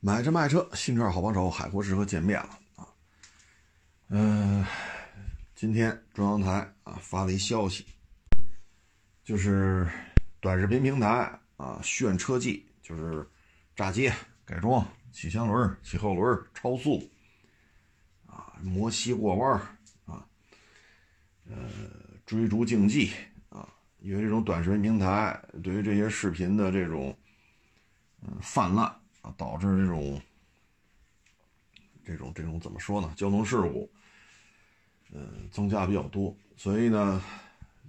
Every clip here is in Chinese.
买车卖车，新车好帮手，海阔试车见面了啊。嗯、今天中央台啊发了一消息，就是短视频平台啊炫车技，就是炸街、改装、起前轮、起后轮、超速啊、磨膝过弯啊，呃，追逐竞技啊，因为这种短视频平台对于这些视频的这种嗯泛滥。导致这种这种这种怎么说呢？交通事故，嗯，增加比较多。所以呢，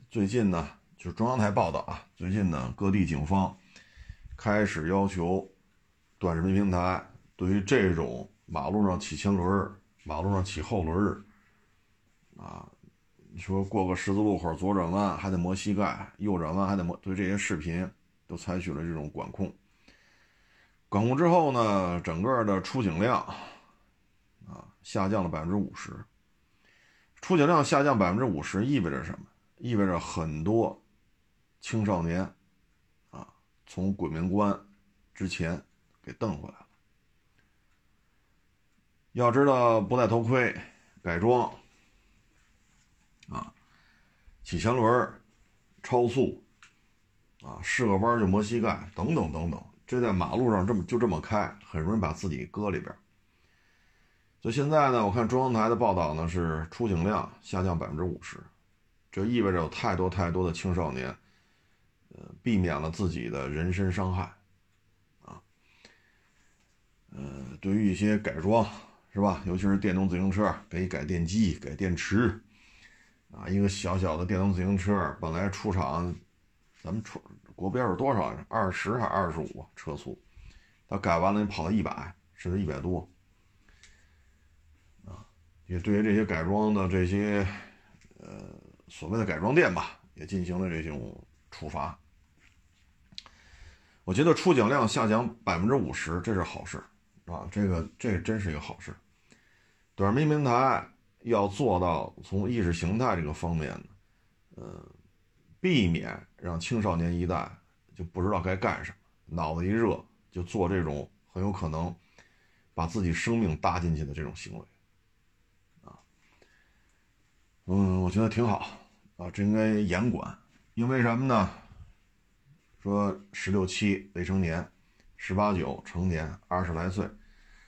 最近呢，就是中央台报道啊，最近呢，各地警方开始要求短视频平台对于这种马路上起前轮、马路上起后轮啊，你说过个十字路口左转弯还得磨膝盖，右转弯还得磨，对这些视频都采取了这种管控。管控之后呢，整个的出警量啊下降了百分之五十。出警量下降百分之五十意味着什么？意味着很多青少年啊从鬼门关之前给蹬回来了。要知道，不戴头盔、改装啊、起前轮、超速啊、试个弯就磨膝盖等等等等。这在马路上这么就这么开，很容易把自己搁里边。所以现在呢，我看中央台的报道呢是出警量下降百分之五十，这意味着有太多太多的青少年，呃，避免了自己的人身伤害，啊，呃，对于一些改装是吧，尤其是电动自行车，给改电机、改电池，啊，一个小小的电动自行车本来出厂，咱们出。国标是多少？二十还是二十五车速？它改完了，你跑到一百，甚至一百多，啊！也对于这些改装的这些，呃，所谓的改装店吧，也进行了这种处罚。我觉得出警量下降百分之五十，这是好事啊！这个这真是一个好事。短视频平台要做到从意识形态这个方面，呃。避免让青少年一代就不知道该干什么，脑子一热就做这种很有可能把自己生命搭进去的这种行为，啊，嗯，我觉得挺好啊，这应该严管，因为什么呢？说十六七未成年，十八九成年，二十来岁，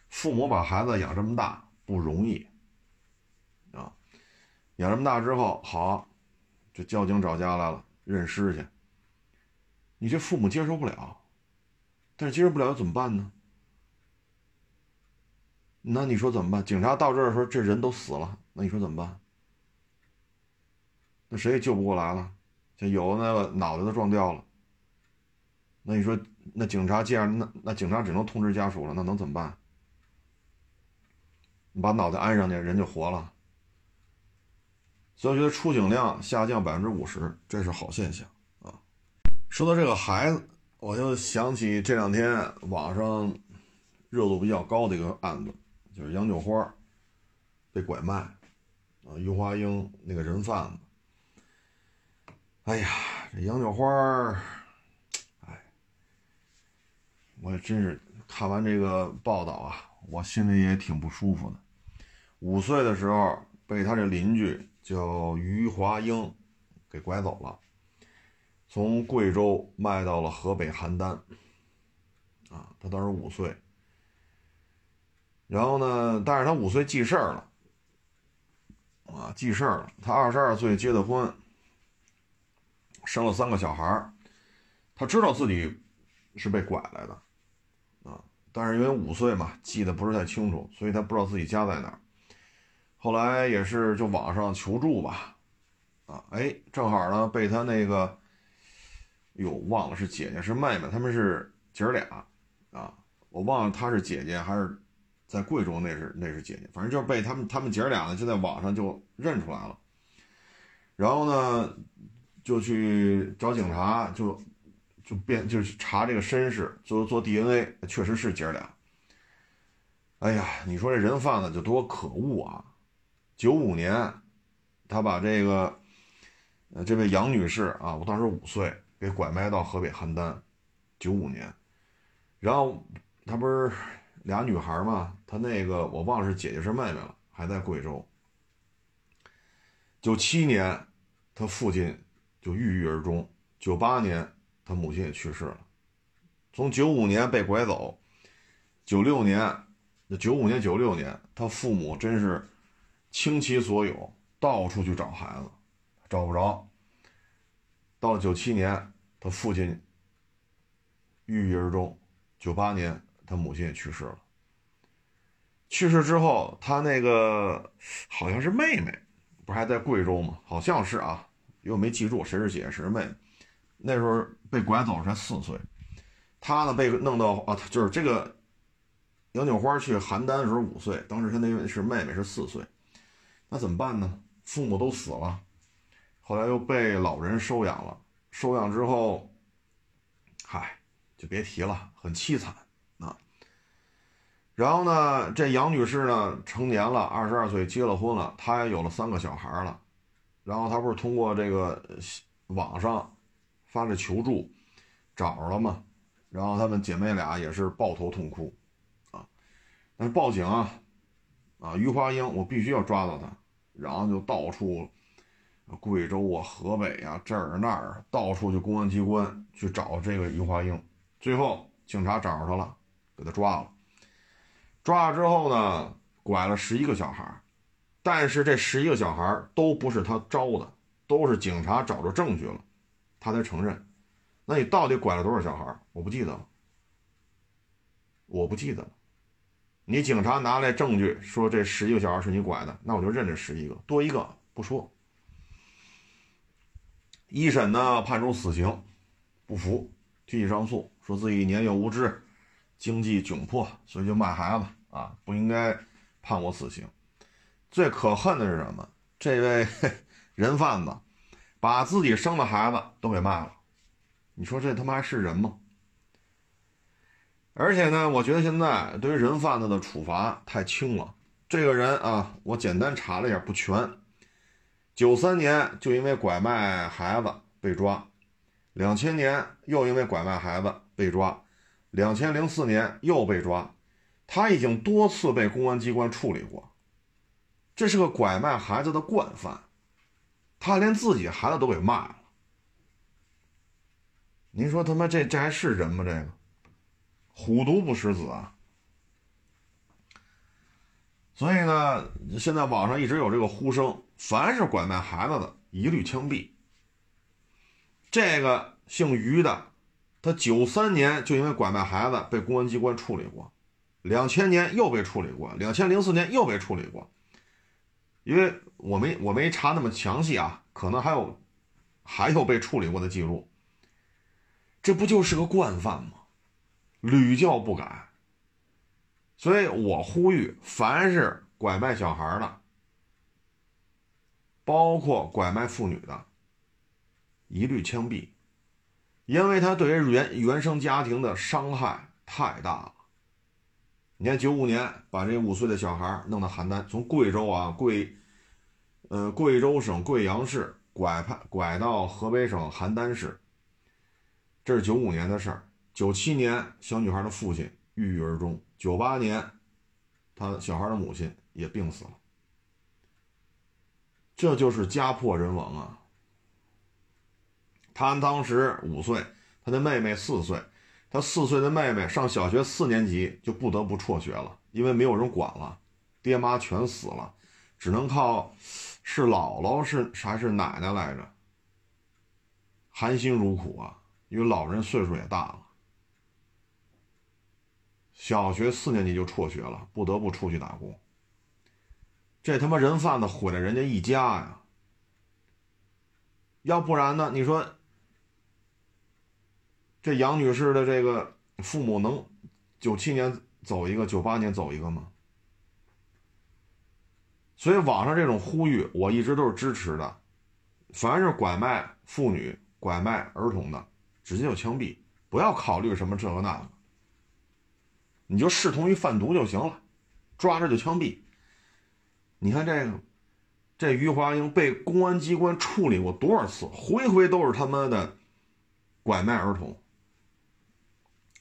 父母把孩子养这么大不容易啊，养这么大之后好。这交警找家来了，认尸去。你这父母接受不了，但是接受不了怎么办呢？那你说怎么办？警察到这儿的时候，这人都死了，那你说怎么办？那谁也救不过来了，就有那个脑袋都撞掉了。那你说，那警察这样，那那警察只能通知家属了，那能怎么办？你把脑袋安上去，人就活了。所以我觉得出警量下降百分之五十，这是好现象。说到这个孩子，我就想起这两天网上热度比较高的一个案子，就是杨九花被拐卖啊，于华英那个人贩子。哎呀，这杨九花，哎，我真是看完这个报道啊，我心里也挺不舒服的。五岁的时候被他这邻居。叫于华英，给拐走了，从贵州卖到了河北邯郸。啊，他当时五岁。然后呢，但是他五岁记事儿了，啊，记事儿了。他二十二岁结的婚，生了三个小孩。他知道自己是被拐来的，啊，但是因为五岁嘛，记得不是太清楚，所以他不知道自己家在哪儿。后来也是就网上求助吧，啊，哎，正好呢被他那个，哟，忘了是姐姐是妹妹，他们是姐儿俩，啊，我忘了她是姐姐还是在贵州那是那是姐姐，反正就是被他们他们姐儿俩呢就在网上就认出来了，然后呢就去找警察就就变就是查这个身世，做做 DNA，确实是姐儿俩。哎呀，你说这人贩子就多可恶啊！九五年，他把这个，呃，这位杨女士啊，我当时五岁，给拐卖到河北邯郸。九五年，然后他不是俩女孩嘛，他那个我忘了是姐姐是妹妹了，还在贵州。九七年，他父亲就郁郁而终。九八年，他母亲也去世了。从九五年被拐走，九六年，那九五年、九六年，他父母真是倾其所有，到处去找孩子，找不着。到了九七年，他父亲郁郁而终。九八年，他母亲也去世了。去世之后，他那个好像是妹妹。不是还在贵州吗？好像是啊，又没记住谁是姐谁是妹。那时候被拐走才四岁，他呢被弄到啊，就是这个杨九花去邯郸的时候五岁，当时他那是妹妹是四岁，那怎么办呢？父母都死了，后来又被老人收养了，收养之后，嗨，就别提了，很凄惨啊。然后呢，这杨女士呢成年了，二十二岁结了婚了，她也有了三个小孩了。然后她不是通过这个网上发着求助，找着了吗？然后她们姐妹俩也是抱头痛哭，啊，但是报警啊，啊，于华英，我必须要抓到他。然后就到处，贵州啊、河北啊这儿那儿，到处去公安机关去找这个于华英。最后警察找着他了，给他抓了。抓了之后呢，拐了十一个小孩，但是这十一个小孩都不是他招的，都是警察找着证据了，他才承认。那你到底拐了多少小孩？我不记得了，我不记得了。你警察拿来证据说这十一个小孩是你拐的，那我就认这十一个，多一个不说。一审呢判处死刑，不服，提起上诉，说自己年幼无知，经济窘迫，所以就卖孩子。啊，不应该判我死刑。最可恨的是什么？这位 人贩子把自己生的孩子都给卖了。你说这他妈是人吗？而且呢，我觉得现在对于人贩子的处罚太轻了。这个人啊，我简单查了一下，不全。九三年就因为拐卖孩子被抓，两千年又因为拐卖孩子被抓，两千零四年又被抓。他已经多次被公安机关处理过，这是个拐卖孩子的惯犯，他连自己孩子都给卖了。您说他妈这这还是人吗？这个虎毒不食子啊！所以呢，现在网上一直有这个呼声，凡是拐卖孩子的，一律枪毙。这个姓于的，他九三年就因为拐卖孩子被公安机关处理过。两千年又被处理过，两千零四年又被处理过，因为我没我没查那么详细啊，可能还有还有被处理过的记录。这不就是个惯犯吗？屡教不改。所以我呼吁，凡是拐卖小孩的，包括拐卖妇女的，一律枪毙，因为他对于原原生家庭的伤害太大了。你看，九五年把这五岁的小孩弄到邯郸，从贵州啊贵，呃贵州省贵阳市拐派拐到河北省邯郸市。这是九五年的事儿。九七年，小女孩的父亲郁郁而终。九八年，他小孩的母亲也病死了。这就是家破人亡啊！他当时五岁，他的妹妹四岁。他四岁的妹妹上小学四年级就不得不辍学了，因为没有人管了，爹妈全死了，只能靠是姥姥是还是奶奶来着，含辛茹苦啊，因为老人岁数也大了，小学四年级就辍学了，不得不出去打工。这他妈人贩子毁了人家一家呀！要不然呢？你说？这杨女士的这个父母能九七年走一个，九八年走一个吗？所以网上这种呼吁，我一直都是支持的。凡是拐卖妇女、拐卖儿童的，直接就枪毙，不要考虑什么这个那个，你就视同于贩毒就行了，抓着就枪毙。你看这个，这于华英被公安机关处理过多少次，回回都是他妈的拐卖儿童。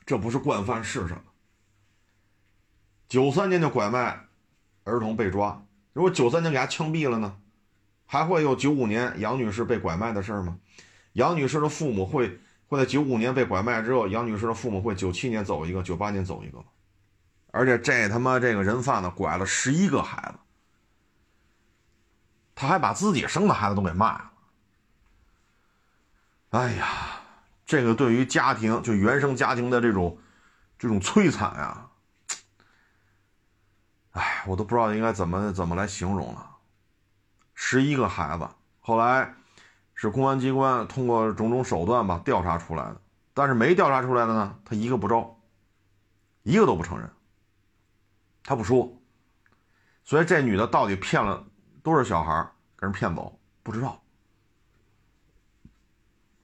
这不是惯犯是什么？九三年就拐卖儿童被抓，如果九三年给他枪毙了呢，还会有九五年杨女士被拐卖的事吗？杨女士的父母会会在九五年被拐卖之后，杨女士的父母会九七年走一个，九八年走一个？而且这他妈这个人贩子拐了十一个孩子，他还把自己生的孩子都给卖了。哎呀，这个对于家庭就原生家庭的这种这种摧残呀，哎，我都不知道应该怎么怎么来形容了。十一个孩子，后来是公安机关通过种种手段吧调查出来的，但是没调查出来的呢，他一个不招，一个都不承认。他不说，所以这女的到底骗了都是小孩给人骗走，不知道。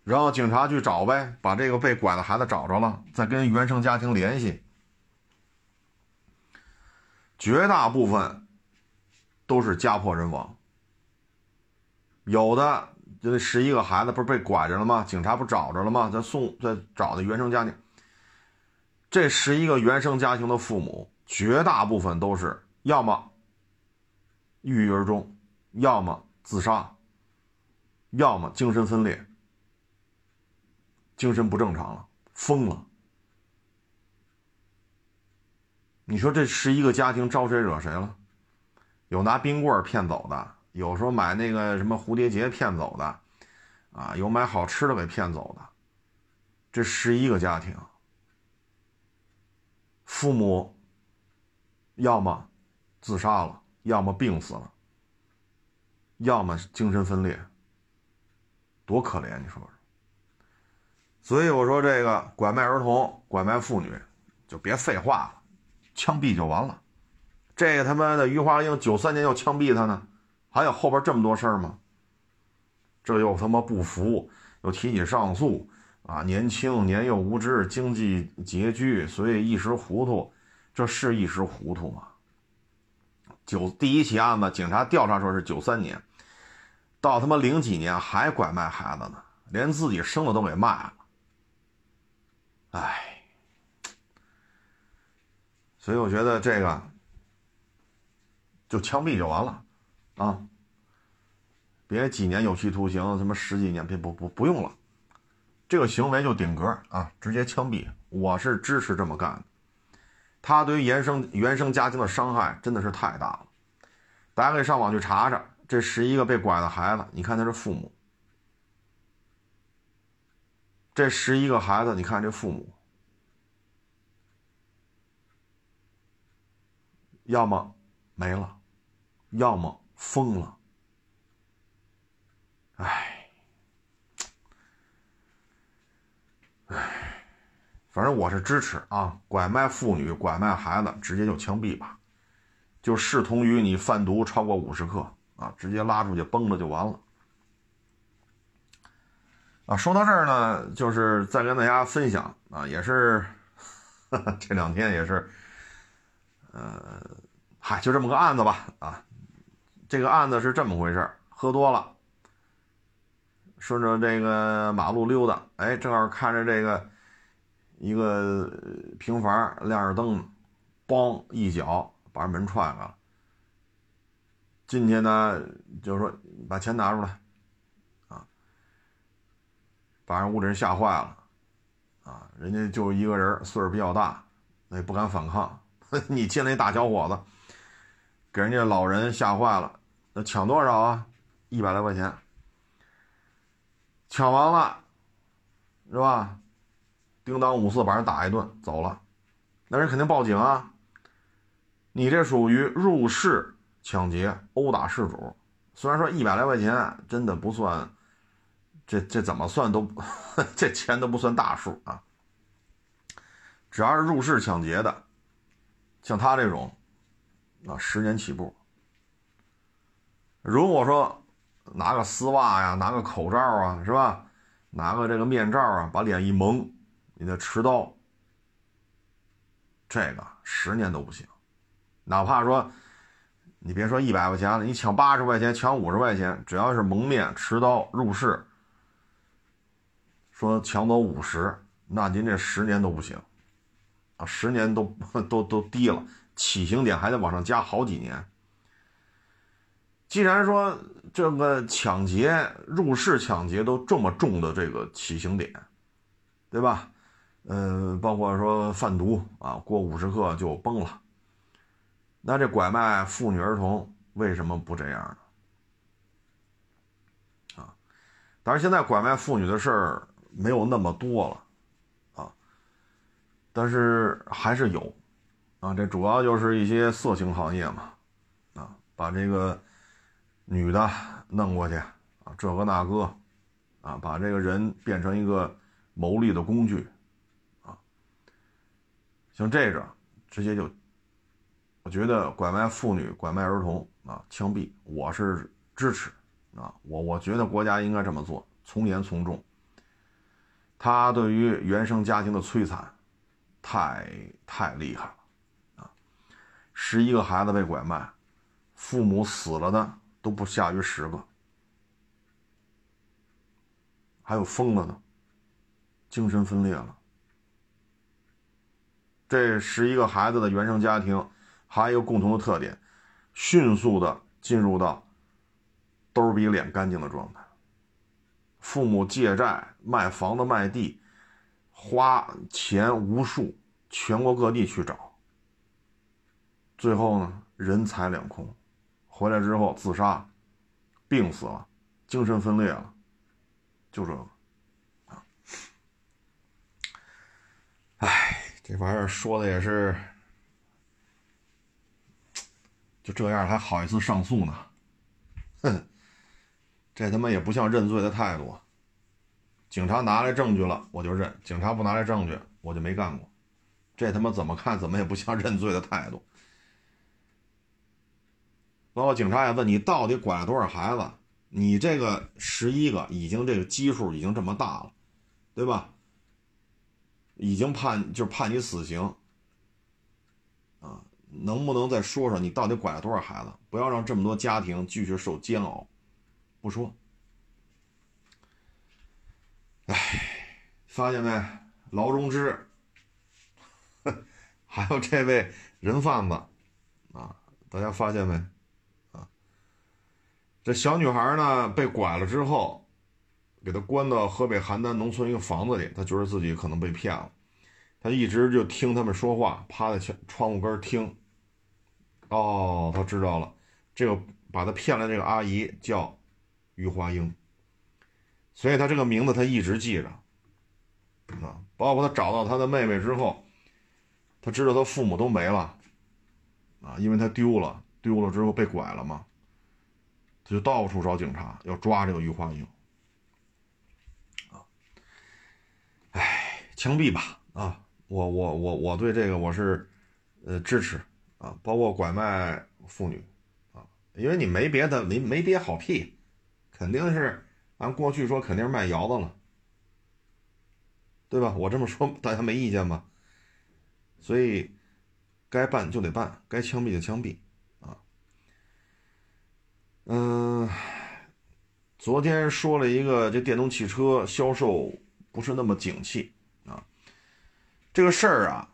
然后警察去找呗，把这个被拐的孩子找着了，再跟原生家庭联系。绝大部分都是家破人亡，有的就那十一个孩子不是被拐着了吗？警察不找着了吗？再送再找的原生家庭，这十一个原生家庭的父母。绝大部分都是要么郁郁而终，要么自杀，要么精神分裂，精神不正常了，疯了。你说这十一个家庭招谁惹谁了？有拿冰棍骗走的，有时候买那个什么蝴蝶结骗走的，啊，有买好吃的给骗走的。这十一个家庭，父母。要么自杀了，要么病死了，要么精神分裂，多可怜！你说说。所以我说这个拐卖儿童、拐卖妇女，就别废话了，枪毙就完了。这个他妈的于华英九三年又枪毙他呢，还有后边这么多事儿吗？这又他妈不服，又提起上诉啊！年轻、年幼、无知、经济拮据，所以一时糊涂。这是一时糊涂吗？九第一起案子，警察调查说是九三年，到他妈零几年还拐卖孩子呢，连自己生的都给卖了。哎，所以我觉得这个就枪毙就完了啊！别几年有期徒刑，他妈十几年，别不不不用了，这个行为就顶格啊，直接枪毙，我是支持这么干的。他对于原生原生家庭的伤害真的是太大了，大家可以上网去查查，这十一个被拐的孩子，你看他是父母，这十一个孩子，你看这父母，要么没了，要么疯了，哎，反正我是支持啊，拐卖妇女、拐卖孩子，直接就枪毙吧，就视同于你贩毒超过五十克啊，直接拉出去崩了就完了。啊，说到这儿呢，就是再跟大家分享啊，也是 这两天也是，呃，嗨，就这么个案子吧啊，这个案子是这么回事喝多了，顺着这个马路溜达，哎，正好看着这个。一个平房亮着灯，梆一脚把门踹开了。进去呢，就说把钱拿出来，啊，把人屋里人吓坏了，啊，人家就一个人，岁数比较大，那也不敢反抗。你进来一大小伙子，给人家老人吓坏了。那抢多少啊？一百来块钱。抢完了，是吧？叮当五四把人打一顿走了，那人肯定报警啊！你这属于入室抢劫、殴打事主。虽然说一百来块钱真的不算，这这怎么算都 这钱都不算大数啊！只要是入室抢劫的，像他这种，啊，十年起步。如果说拿个丝袜呀，拿个口罩啊，是吧？拿个这个面罩啊，把脸一蒙。你的持刀，这个十年都不行，哪怕说，你别说一百块钱了，你抢八十块钱，抢五十块钱，只要是蒙面持刀入室，说抢走五十，那您这十年都不行，啊，十年都都都低了，起刑点还得往上加好几年。既然说这个抢劫、入室抢劫都这么重的这个起刑点，对吧？嗯，包括说贩毒啊，过五十克就崩了。那这拐卖妇女儿童为什么不这样呢？啊，当然现在拐卖妇女的事儿没有那么多了，啊，但是还是有，啊，这主要就是一些色情行业嘛，啊，把这个女的弄过去，啊，这个那个，啊，把这个人变成一个牟利的工具。像这个，直接就，我觉得拐卖妇女、拐卖儿童啊，枪毙，我是支持啊。我我觉得国家应该这么做，从严从重。他对于原生家庭的摧残，太太厉害了啊！十一个孩子被拐卖，父母死了的都不下于十个，还有疯了的，精神分裂了。这十一个孩子的原生家庭，还有共同的特点，迅速的进入到兜比脸干净的状态。父母借债、卖房子、卖地，花钱无数，全国各地去找。最后呢，人财两空，回来之后自杀，病死了，精神分裂了，就这个，唉。这玩意儿说的也是，就这样还好意思上诉呢？哼，这他妈也不像认罪的态度。警察拿来证据了，我就认；警察不拿来证据，我就没干过。这他妈怎么看怎么也不像认罪的态度。包括警察也问你到底拐了多少孩子？你这个十一个已经这个基数已经这么大了，对吧？已经判就判你死刑，啊，能不能再说说你到底拐了多少孩子？不要让这么多家庭继续受煎熬。不说，哎，发现没？劳荣枝，还有这位人贩子，啊，大家发现没？啊，这小女孩呢被拐了之后。给他关到河北邯郸农村一个房子里，他觉得自己可能被骗了，他一直就听他们说话，趴在窗窗户根听。哦，他知道了，这个把他骗来这个阿姨叫于华英，所以他这个名字他一直记着。啊，包括他找到他的妹妹之后，他知道他父母都没了，啊，因为他丢了，丢了之后被拐了嘛，他就到处找警察要抓这个于华英。哎，枪毙吧！啊，我我我我对这个我是，呃，支持啊，包括拐卖妇女啊，因为你没别的，没没别好屁，肯定是按过去说肯定是卖窑子了，对吧？我这么说大家没意见吧？所以该办就得办，该枪毙就枪毙啊。嗯，昨天说了一个这电动汽车销售。不是那么景气，这个事儿啊，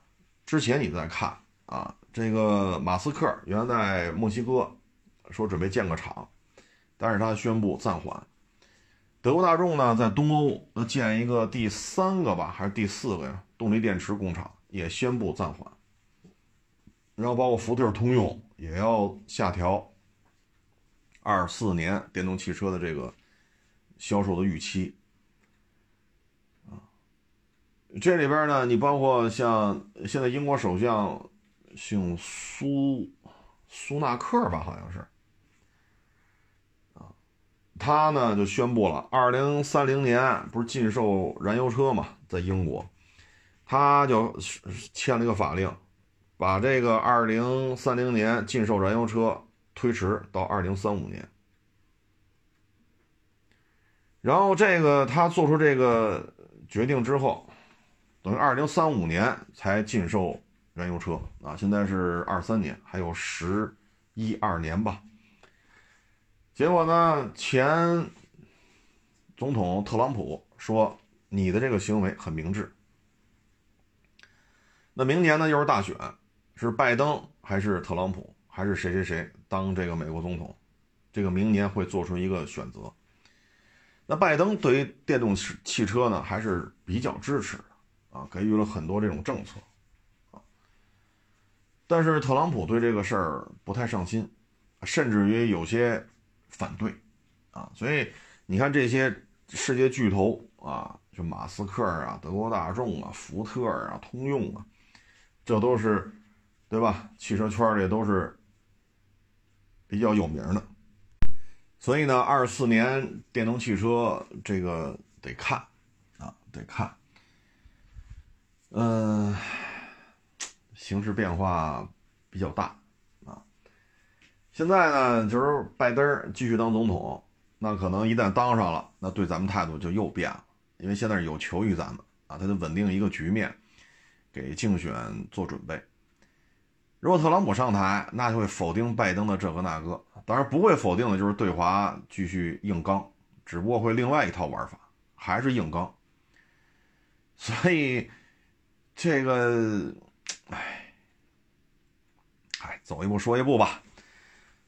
之前你在看啊，这个马斯克原来在墨西哥说准备建个厂，但是他宣布暂缓。德国大众呢，在东欧建一个第三个吧，还是第四个呀？动力电池工厂也宣布暂缓。然后包括福特、通用也要下调二四年电动汽车的这个销售的预期。这里边呢，你包括像现在英国首相姓苏苏纳克吧，好像是啊，他呢就宣布了，二零三零年不是禁售燃油车嘛，在英国，他就签了一个法令，把这个二零三零年禁售燃油车推迟到二零三五年，然后这个他做出这个决定之后。等于二零三五年才禁售燃油车啊！现在是二三年，还有十一二年吧。结果呢，前总统特朗普说：“你的这个行为很明智。”那明年呢又是大选，是拜登还是特朗普，还是谁谁谁当这个美国总统，这个明年会做出一个选择。那拜登对于电动汽车呢，还是比较支持啊，给予了很多这种政策啊。但是特朗普对这个事儿不太上心，甚至于有些反对啊。所以你看这些世界巨头啊，就马斯克啊、德国大众啊、福特啊、通用啊，这都是对吧？汽车圈里都是比较有名的。所以呢，二四年电动汽车这个得看啊，得看。嗯，形势变化比较大啊。现在呢，就是拜登继续当总统，那可能一旦当上了，那对咱们态度就又变了，因为现在有求于咱们啊，他得稳定一个局面，给竞选做准备。如果特朗普上台，那就会否定拜登的这个那个。当然不会否定的，就是对华继续硬刚，只不过会另外一套玩法，还是硬刚。所以这个，哎，哎，走一步说一步吧。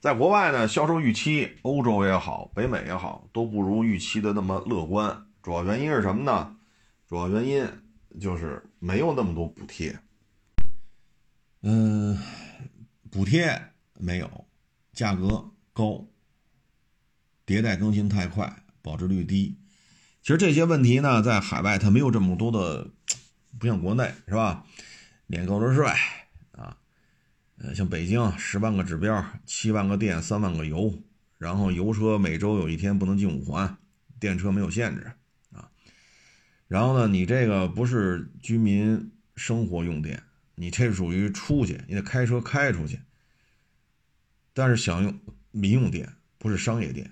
在国外呢，销售预期，欧洲也好，北美也好，都不如预期的那么乐观。主要原因是什么呢？主要原因就是没有那么多补贴。嗯，补贴没有，价格高，迭代更新太快，保值率低。其实这些问题呢，在海外它没有这么多的，不像国内是吧？免购置税啊，呃，像北京十万个指标，七万个电，三万个油，然后油车每周有一天不能进五环，电车没有限制啊。然后呢，你这个不是居民生活用电。你这属于出去，你得开车开出去。但是想用民用电，不是商业电，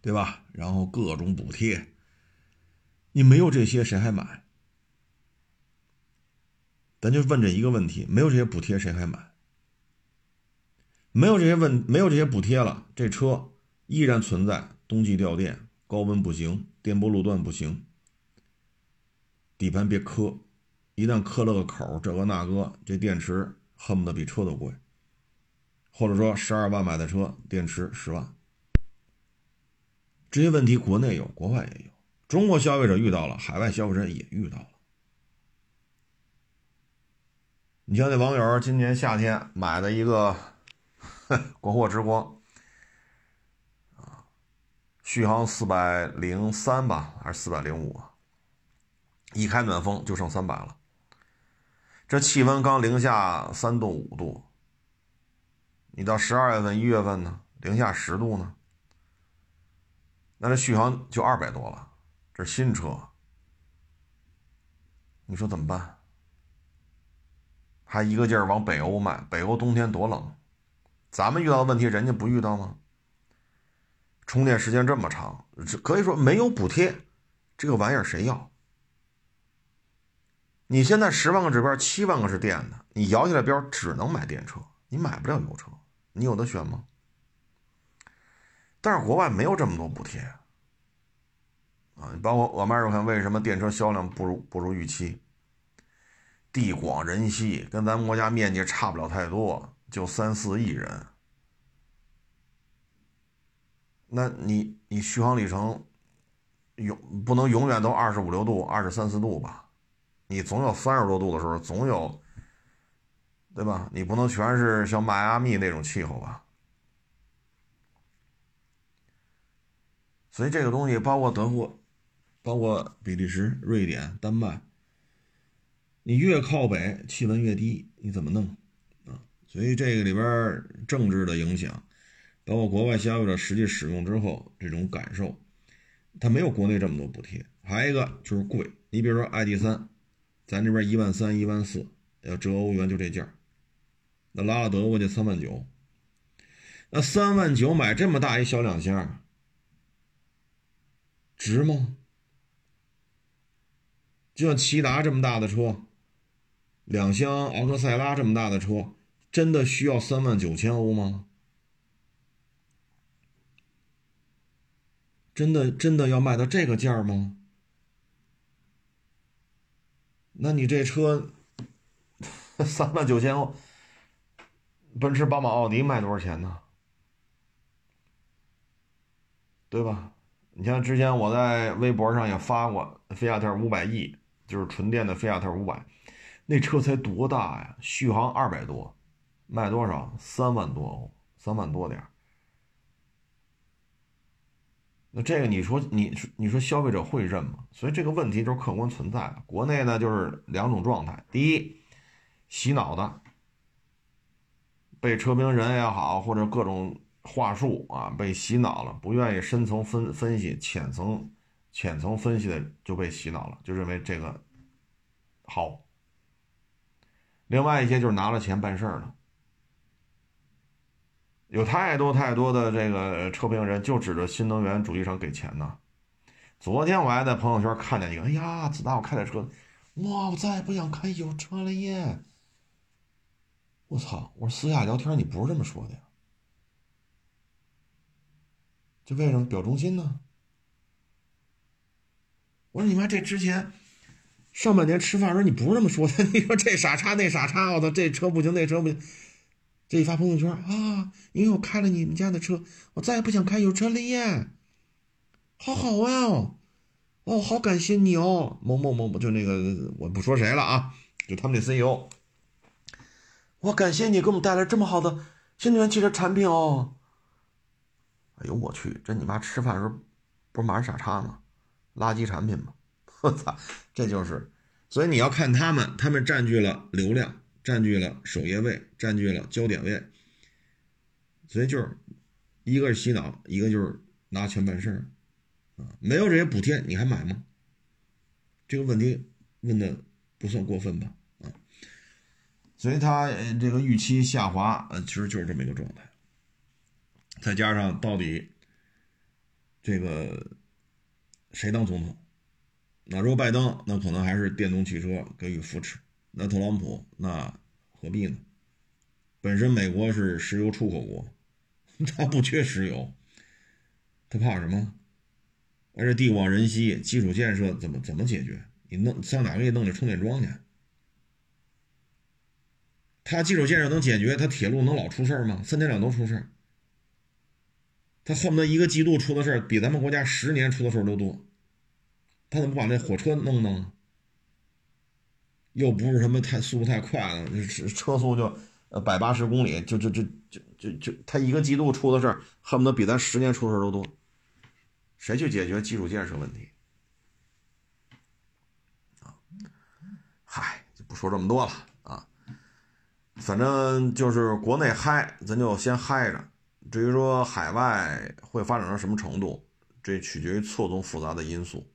对吧？然后各种补贴，你没有这些谁还买？咱就问这一个问题：没有这些补贴谁还买？没有这些问，没有这些补贴了，这车依然存在冬季掉电、高温不行、颠簸路段不行、底盘别磕。一旦磕了个口，这个那个，这电池恨不得比车都贵。或者说，十二万买的车，电池十万，这些问题国内有，国外也有。中国消费者遇到了，海外消费者也遇到了。你像那网友今年夏天买的一个 国货之光，啊，续航四百零三吧，还是四百零五？一开暖风就剩三百了。这气温刚零下三度五度，你到十二月份一月份呢，零下十度呢，那这续航就二百多了。这是新车，你说怎么办？还一个劲儿往北欧卖，北欧冬天多冷，咱们遇到的问题人家不遇到吗？充电时间这么长，这可以说没有补贴，这个玩意儿谁要？你现在十万个指标，七万个是电的，你摇下来标只能买电车，你买不了油车，你有的选吗？但是国外没有这么多补贴啊！你包括我们看，为什么电车销量不如不如预期？地广人稀，跟咱们国家面积差不了太多，就三四亿人，那你你续航里程永不能永远都二十五六度、二十三四度吧？你总有三十多度的时候，总有，对吧？你不能全是像迈阿密那种气候吧？所以这个东西，包括德国，包括比利时、瑞典、丹麦，你越靠北，气温越低，你怎么弄啊？所以这个里边政治的影响，包括国外消费者实际使用之后这种感受，它没有国内这么多补贴。还有一个就是贵，你比如说 ID 三。咱这边一万三、一万四，要折欧元就这价那拉到德国就三万九。那三万九买这么大一小两厢，值吗？就像骐达这么大的车，两厢昂克赛拉这么大的车，真的需要三万九千欧吗？真的真的要卖到这个价吗？那你这车，三万九千欧，奔驰、宝马、奥迪卖多少钱呢？对吧？你像之前我在微博上也发过，菲亚特五百 E，就是纯电的菲亚特五百，那车才多大呀？续航二百多，卖多少？三万多，三万多点那这个你说你你说消费者会认吗？所以这个问题就是客观存在的。国内呢就是两种状态：第一，洗脑的，被车评人也好，或者各种话术啊被洗脑了，不愿意深层分分析、浅层浅层分析的就被洗脑了，就认为这个好。另外一些就是拿了钱办事儿的。有太多太多的这个车评人就指着新能源主机厂给钱呢。昨天我还在朋友圈看见一个，哎呀，子大我开的车，哇，我再也不想开油车了耶！我操！我说私下聊天你不是这么说的呀？这为什么表忠心呢？我说你妈这之前上半年吃饭时候你不是这么说的？你说这傻叉那傻叉，我操，这车不行那车不行。这一发朋友圈啊，因为我开了你们家的车，我再也不想开油车了耶！好好啊，哦，好感谢你哦，某某某某，就那个我不说谁了啊，就他们那 CEO，我感谢你给我们带来这么好的新能源汽车产品哦。哎呦我去，这你妈吃饭时候不是马上傻叉吗？垃圾产品吗？我操，这就是，所以你要看他们，他们占据了流量。占据了首页位，占据了焦点位，所以就是一个是洗脑，一个就是拿钱办事儿啊！没有这些补贴，你还买吗？这个问题问的不算过分吧？啊，所以他这个预期下滑，呃，其实就是这么一个状态。再加上到底这个谁当总统？那如果拜登，那可能还是电动汽车给予扶持。那特朗普那何必呢？本身美国是石油出口国，他不缺石油，他怕什么？而且地广人稀，基础建设怎么怎么解决？你弄上哪给你弄点充电桩去？他基础建设能解决，他铁路能老出事吗？三天两头出事他恨不得一个季度出的事比咱们国家十年出的事都多，他怎么不把那火车弄弄？又不是什么太速度太快了，车车速就呃百八十公里，就就就就就就他一个季度出的事儿，恨不得比咱十年出的事儿都多。谁去解决基础建设问题？啊，嗨，就不说这么多了啊。反正就是国内嗨，咱就先嗨着。至于说海外会发展到什么程度，这取决于错综复杂的因素。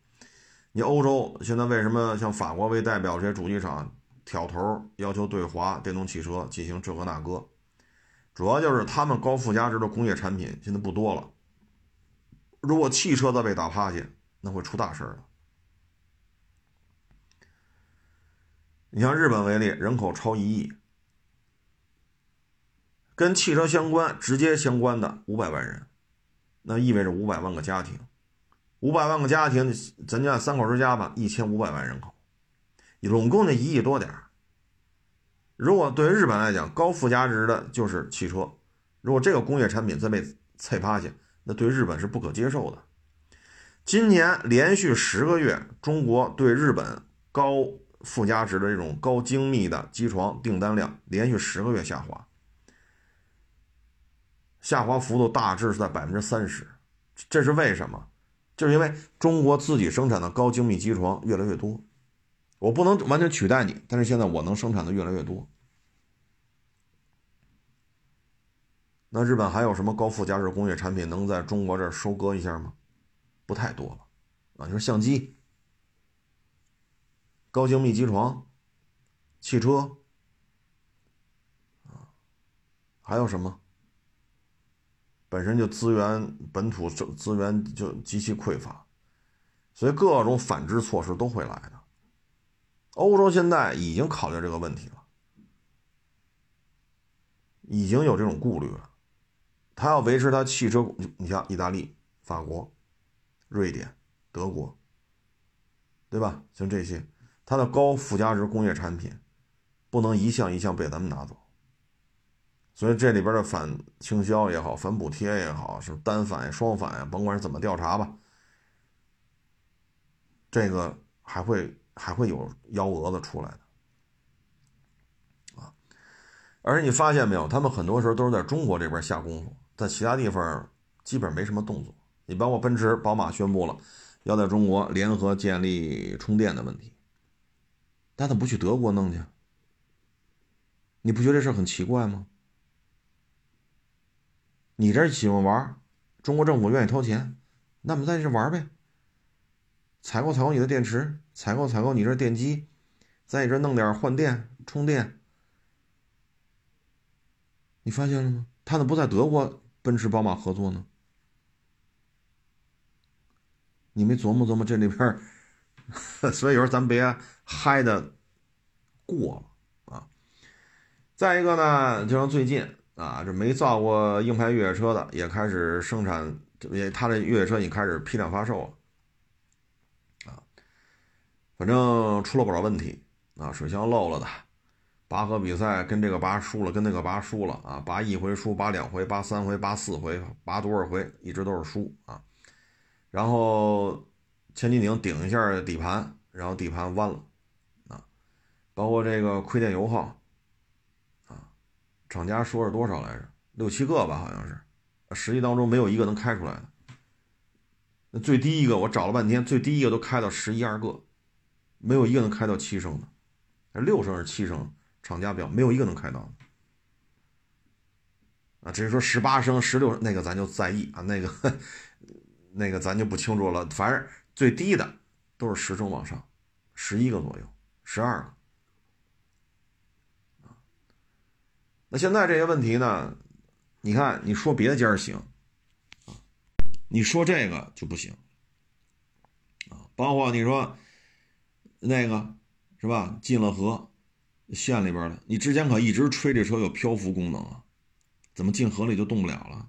你欧洲现在为什么像法国为代表这些主机厂挑头要求对华电动汽车进行这个那个？主要就是他们高附加值的工业产品现在不多了。如果汽车再被打趴下，那会出大事了。你像日本为例，人口超一亿，跟汽车相关、直接相关的五百万人，那意味着五百万个家庭。五百万个家庭，咱就按三口之家吧，一千五百万人口，总共就一亿多点如果对日本来讲，高附加值的就是汽车，如果这个工业产品再被踩趴下，那对日本是不可接受的。今年连续十个月，中国对日本高附加值的这种高精密的机床订单量连续十个月下滑，下滑幅度大致是在百分之三十，这是为什么？就是因为中国自己生产的高精密机床越来越多，我不能完全取代你，但是现在我能生产的越来越多。那日本还有什么高附加值工业产品能在中国这儿收割一下吗？不太多了啊！你说相机、高精密机床、汽车啊，还有什么？本身就资源本土资源就极其匮乏，所以各种反制措施都会来的。欧洲现在已经考虑这个问题了，已经有这种顾虑了。他要维持他汽车，你像意大利、法国、瑞典、德国，对吧？像这些，它的高附加值工业产品，不能一项一项被咱们拿走。所以这里边的反倾销也好，反补贴也好，是单反呀、双反呀，甭管是怎么调查吧，这个还会还会有幺蛾子出来的啊！而且你发现没有，他们很多时候都是在中国这边下功夫，在其他地方基本没什么动作。你包括奔驰、宝马宣布了要在中国联合建立充电的问题，但他不去德国弄去？你不觉得这事很奇怪吗？你这喜欢玩，中国政府愿意掏钱，那么在这玩呗。采购采购你的电池，采购采购你这电机，在你这弄点换电充电。你发现了吗？他怎么不在德国奔驰宝马合作呢？你没琢磨琢磨这里边？所以有时候咱别嗨的过了啊。再一个呢，就像最近。啊，这没造过硬派越野车的也开始生产，也他这越野车已开始批量发售了。啊，反正出了不少问题啊，水箱漏了的，拔河比赛跟这个拔输了，跟那个拔输了啊，拔一回输，拔两回，拔三回，拔四回，拔多少回一直都是输啊。然后前几顶顶一下底盘，然后底盘弯了啊，包括这个亏电油耗。厂家说是多少来着？六七个吧，好像是。实际当中没有一个能开出来的。那最低一个我找了半天，最低一个都开到十一二个，没有一个能开到七升的。六升是七升，厂家表没有一个能开到的。啊，只是说十八升、十六那个咱就在意啊，那个那个咱就不清楚了。反正最低的都是十升往上，十一个左右，十二个。那现在这些问题呢？你看，你说别的家行，啊，你说这个就不行，啊，包括你说那个是吧？进了河，县里边的，你之前可一直吹这车有漂浮功能啊，怎么进河里就动不了了？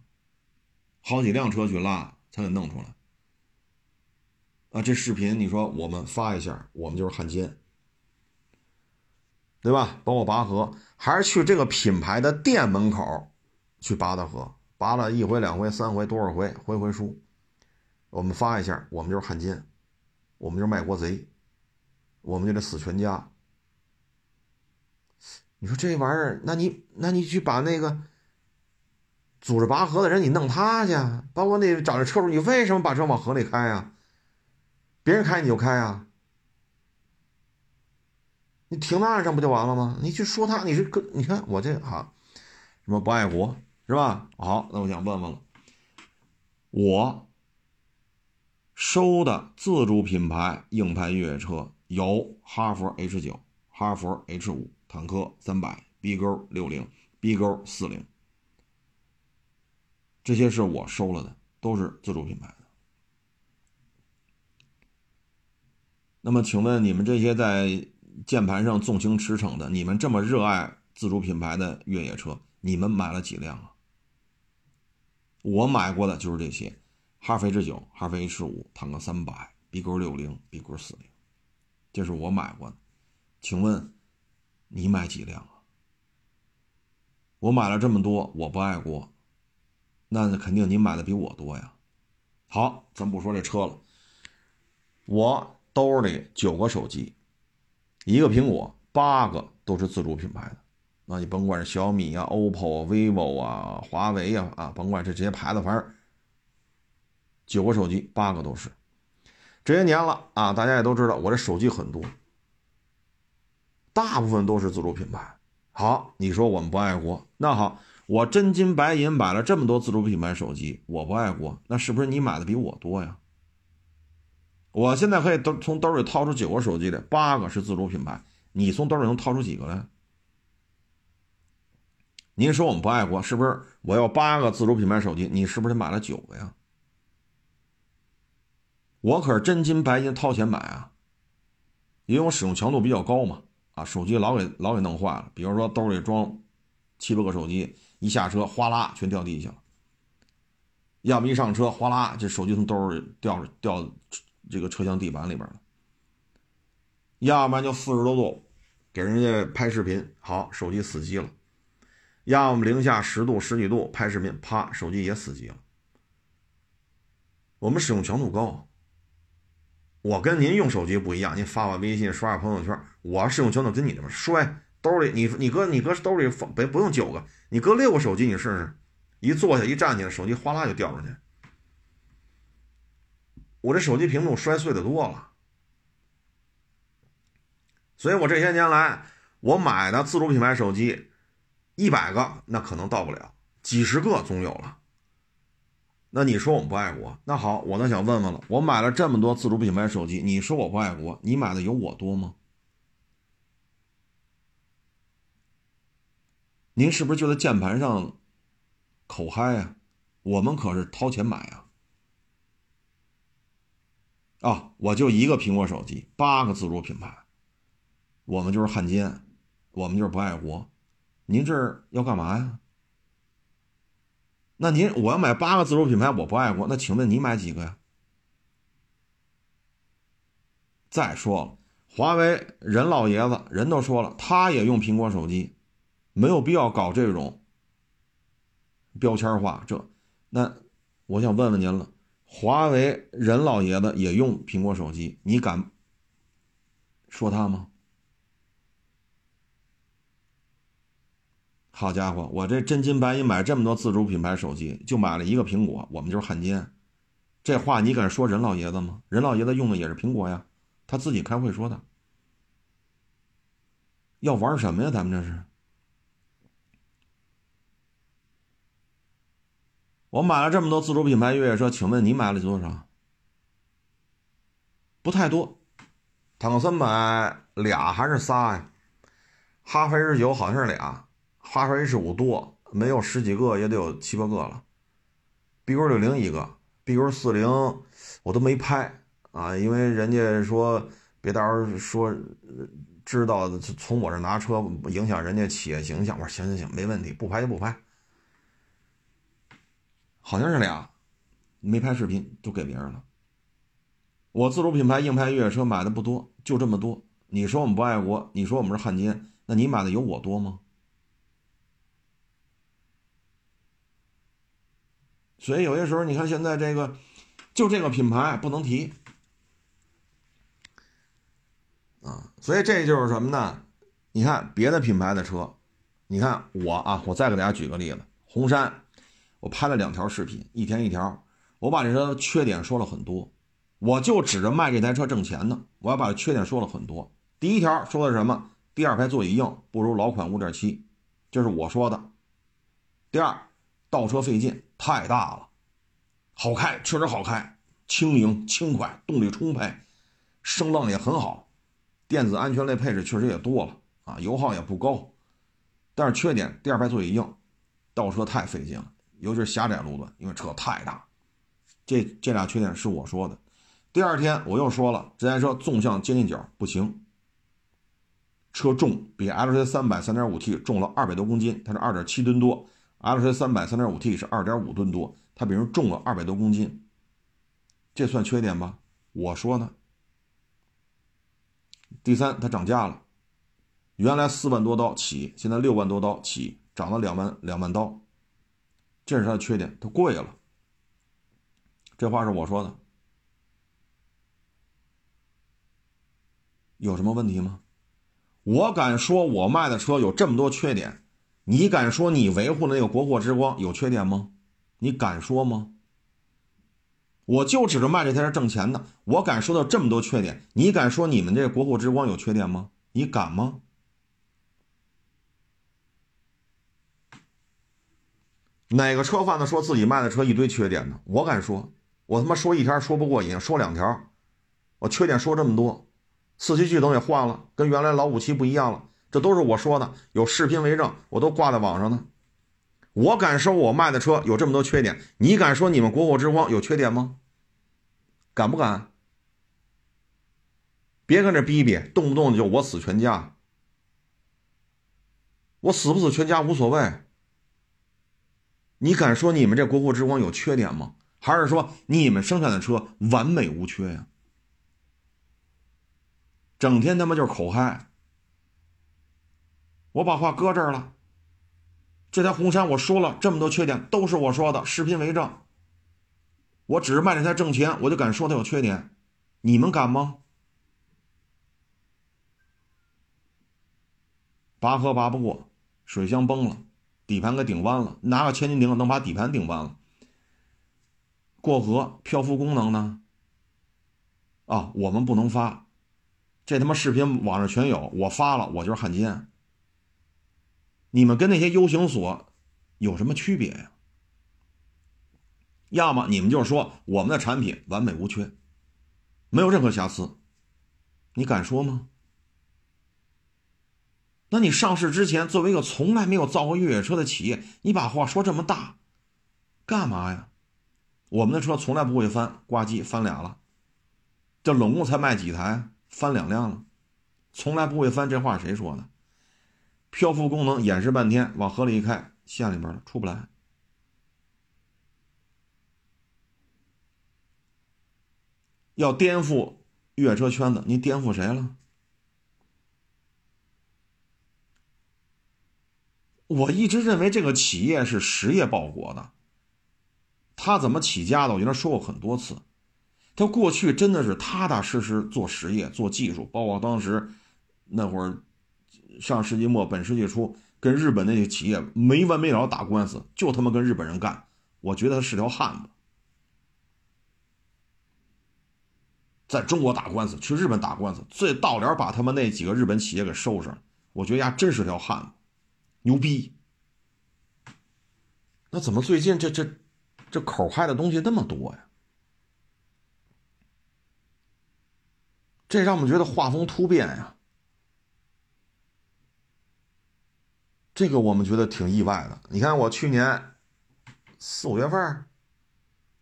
好几辆车去拉才给弄出来。啊，这视频你说我们发一下，我们就是汉奸。对吧？包括拔河，还是去这个品牌的店门口去拔的河，拔了一回、两回、三回，多少回，回回输。我们发一下，我们就是汉奸，我们就是卖国贼，我们就得死全家。你说这玩意儿，那你那你去把那个组织拔河的人，你弄他去，包括那找那车主，你为什么把车往河里开呀？别人开你就开呀？你停在岸上不就完了吗？你去说他，你是个，你看我这哈，什么不爱国是吧？好，那我想问问了，我收的自主品牌硬派越野车有哈弗 H 九、哈弗 H 五、坦克三百、B 勾六零、B 勾四零，这些是我收了的，都是自主品牌的。那么，请问你们这些在？键盘上纵情驰骋的，你们这么热爱自主品牌的越野车，你们买了几辆啊？我买过的就是这些：哈弗 H 九、哈弗 H 五、坦克三百、B 勾六零、B 勾四零，这是我买过的。请问你买几辆啊？我买了这么多，我不爱国，那肯定你买的比我多呀。好，咱不说这车了，我兜里九个手机。一个苹果，八个都是自主品牌的，那你甭管是小米啊、OPPO 啊、vivo 啊、华为啊啊，甭管这这些牌子，反正九个手机，八个都是。这些年了啊，大家也都知道，我这手机很多，大部分都是自主品牌。好，你说我们不爱国，那好，我真金白银买了这么多自主品牌手机，我不爱国，那是不是你买的比我多呀？我现在可以都从兜里掏出九个手机来，八个是自主品牌。你从兜里能掏出几个来？您说我们不爱国，是不是？我要八个自主品牌手机，你是不是得买了九个呀？我可是真金白银掏钱买啊，因为我使用强度比较高嘛。啊，手机老给老给弄坏了，比如说兜里装七八个手机，一下车哗啦全掉地下了；要么一上车哗啦，这手机从兜里掉掉。这个车厢地板里边了，要不然就四十多度，给人家拍视频，好，手机死机了。要么零下十度、十几度拍视频，啪，手机也死机了。我们使用强度高，我跟您用手机不一样，您发发微信、刷刷朋友圈，我使用强度跟你这么摔兜里，你你搁你搁兜里放，别不用九个，你搁六个手机，你试试，一坐下一站起来，手机哗啦就掉出去。我这手机屏幕摔碎的多了，所以我这些年来，我买的自主品牌手机。一百个那可能到不了，几十个总有了。那你说我们不爱国？那好，我呢想问问了，我买了这么多自主品牌手机，你说我不爱国？你买的有我多吗？您是不是就在键盘上口嗨呀？我们可是掏钱买啊！啊，我就一个苹果手机，八个自主品牌，我们就是汉奸，我们就是不爱国。您这要干嘛呀？那您我要买八个自主品牌，我不爱国，那请问你买几个呀？再说了，华为任老爷子人都说了，他也用苹果手机，没有必要搞这种标签化。这，那我想问问您了，华为任老爷子也用苹果手机，你敢说他吗？好家伙，我这真金白银买这么多自主品牌手机，就买了一个苹果，我们就是汉奸。这话你敢说任老爷子吗？任老爷子用的也是苹果呀，他自己开会说的。要玩什么呀？咱们这是？我买了这么多自主品牌越野车，请问你买了多少？不太多，坦克森买俩还是仨呀？哈弗 H 九好像是俩。哈弗 H 五多，没有十几个也得有七八个了。BQ 六零一个，BQ 四零我都没拍啊，因为人家说别到时候说知道从我这拿车影响人家企业形象。我说行行行，没问题，不拍就不拍。好像是俩，没拍视频就给别人了。我自主品牌硬派越野车买的不多，就这么多。你说我们不爱国，你说我们是汉奸，那你买的有我多吗？所以有些时候，你看现在这个，就这个品牌不能提啊。所以这就是什么呢？你看别的品牌的车，你看我啊，我再给大家举个例子，红山，我拍了两条视频，一天一条，我把这车缺点说了很多，我就指着卖这台车挣钱呢，我要把缺点说了很多。第一条说的是什么？第二排座椅硬，不如老款五点七，这是我说的。第二，倒车费劲。太大了，好开，确实好开，轻盈轻快，动力充沛，声浪也很好，电子安全类配置确实也多了啊，油耗也不高，但是缺点，第二排座椅硬，倒车太费劲了，尤其是狭窄路段，因为车太大。这这俩缺点是我说的。第二天我又说了，这台车纵向接近角不行，车重比 L C 三百三点五 T 重了二百多公斤，它是二点七吨多。L C 三百三点五 T 是二点五吨多，它比人重了二百多公斤，这算缺点吧？我说呢。第三，它涨价了，原来四万多刀起，现在六万多刀起，涨了两万两万刀，这是它的缺点，它贵了。这话是我说的，有什么问题吗？我敢说，我卖的车有这么多缺点。你敢说你维护的那个国货之光有缺点吗？你敢说吗？我就指着卖这台车挣钱的，我敢说到这么多缺点。你敢说你们这国货之光有缺点吗？你敢吗？哪个车贩子说自己卖的车一堆缺点呢？我敢说，我他妈说一条说不过瘾，说两条，我缺点说这么多，四驱系统也换了，跟原来老五七不一样了。这都是我说的，有视频为证，我都挂在网上呢。我敢说，我卖的车有这么多缺点，你敢说你们国货之光有缺点吗？敢不敢？别跟这逼逼，动不动就我死全家。我死不死全家无所谓。你敢说你们这国货之光有缺点吗？还是说你们生产的车完美无缺呀？整天他妈就是口嗨。我把话搁这儿了。这台红杉我说了这么多缺点，都是我说的，视频为证。我只是卖这台挣钱，我就敢说它有缺点，你们敢吗？拔河拔不过，水箱崩了，底盘给顶弯了，拿个千斤顶能把底盘顶弯了。过河漂浮功能呢？啊，我们不能发，这他妈视频网上全有，我发了我就是汉奸。你们跟那些 U 型锁有什么区别呀？要么你们就是说我们的产品完美无缺，没有任何瑕疵，你敢说吗？那你上市之前作为一个从来没有造过越野车的企业，你把话说这么大，干嘛呀？我们的车从来不会翻，挂机翻俩了，这总共才卖几台，翻两辆了，从来不会翻，这话谁说的？漂浮功能演示半天，往河里一开，陷里边了，出不来。要颠覆越野车圈子，你颠覆谁了？我一直认为这个企业是实业报国的。他怎么起家的？我跟他说过很多次，他过去真的是踏踏实实做实业、做技术，包括当时那会儿上世纪末、本世纪初跟日本那些企业没完没了打官司，就他妈跟日本人干。我觉得他是条汉子，在中国打官司，去日本打官司，最到了把他们那几个日本企业给收拾了。我觉得呀，真是条汉子，牛逼。那怎么最近这这？这口嗨的东西那么多呀，这让我们觉得画风突变呀。这个我们觉得挺意外的。你看，我去年四五月份，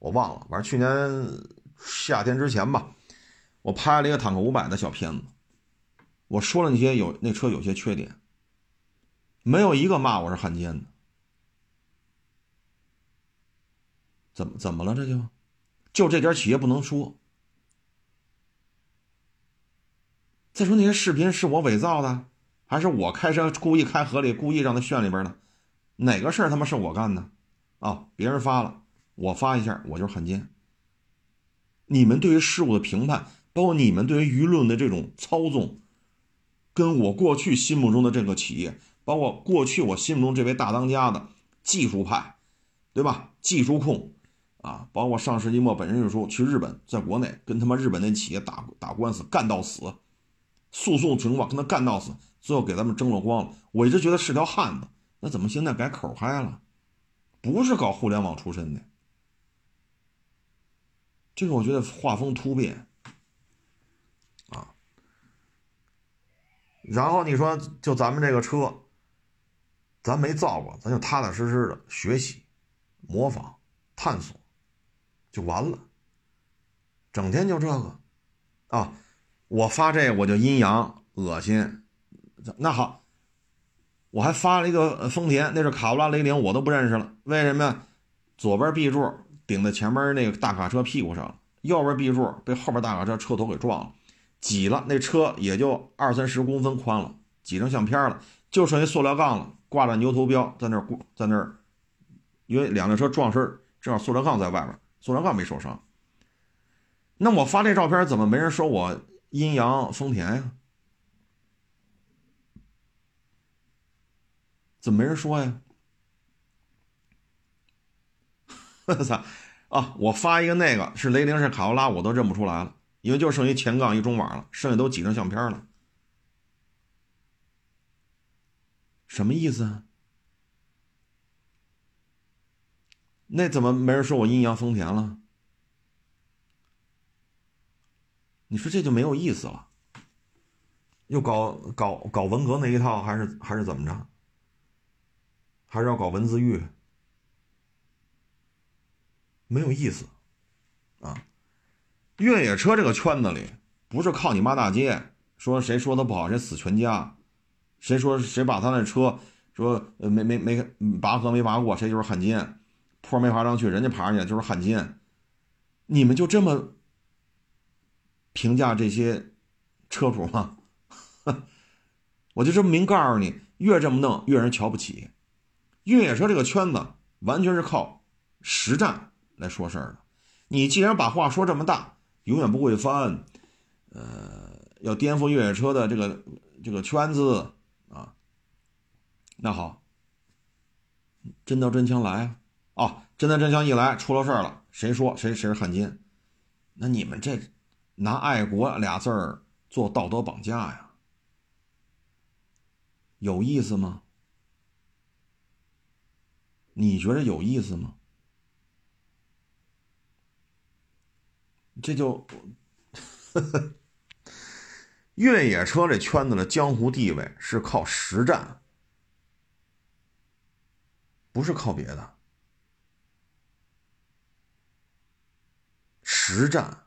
我忘了，反正去年夏天之前吧，我拍了一个坦克五百的小片子，我说了那些有那车有些缺点，没有一个骂我是汉奸的。怎么怎么了？这就就这点企业不能说。再说那些视频是我伪造的，还是我开车故意开河里，故意让他炫里边的？哪个事儿他妈是我干的？啊，别人发了，我发一下，我就是汉奸。你们对于事物的评判，包括你们对于舆论的这种操纵，跟我过去心目中的这个企业，包括过去我心目中这位大当家的技术派，对吧？技术控。啊，包括上世纪末，本身就说去日本，在国内跟他妈日本那企业打打官司，干到死，诉讼情况跟他干到死，最后给咱们争了光了。我一直觉得是条汉子，那怎么现在改口嗨了？不是搞互联网出身的，这个我觉得画风突变啊。然后你说，就咱们这个车，咱没造过，咱就踏踏实实的学习、模仿、探索。就完了，整天就这个，啊，我发这我就阴阳恶心，那好，我还发了一个丰田，那是卡罗拉雷凌，我都不认识了，为什么呀？左边 B 柱顶在前面那个大卡车屁股上，右边 B 柱被后边大卡车车头给撞了，挤了，那车也就二三十公分宽了，挤成相片了，就剩一塑料杠了，挂着牛头标在那儿，在那儿，因为两辆车撞身，正好塑料杠在外边。塑料杠没受伤，那我发这照片怎么没人说我阴阳丰田呀？怎么没人说呀？我 操！啊，我发一个那个是雷凌是卡罗拉，我都认不出来了，因为就剩一前杠一中网了，剩下都挤成相片了。什么意思啊？那怎么没人说我阴阳丰田了？你说这就没有意思了，又搞搞搞文革那一套，还是还是怎么着？还是要搞文字狱？没有意思啊！越野车这个圈子里，不是靠你骂大街，说谁说的不好谁死全家，谁说谁把他那车说没没没拔河没拔过，谁就是汉奸。坡没爬上去，人家爬上去就是汉奸。你们就这么评价这些车主吗？我就这么明告诉你，越这么弄越人瞧不起。越野车这个圈子完全是靠实战来说事儿的。你既然把话说这么大，永远不会翻，呃，要颠覆越野车的这个这个圈子啊，那好，真刀真枪来啊！哦，真刀真枪一来，出了事儿了，谁说谁谁是汉奸？那你们这拿爱国俩字儿做道德绑架呀？有意思吗？你觉得有意思吗？这就 越野车这圈子的江湖地位是靠实战，不是靠别的。实战，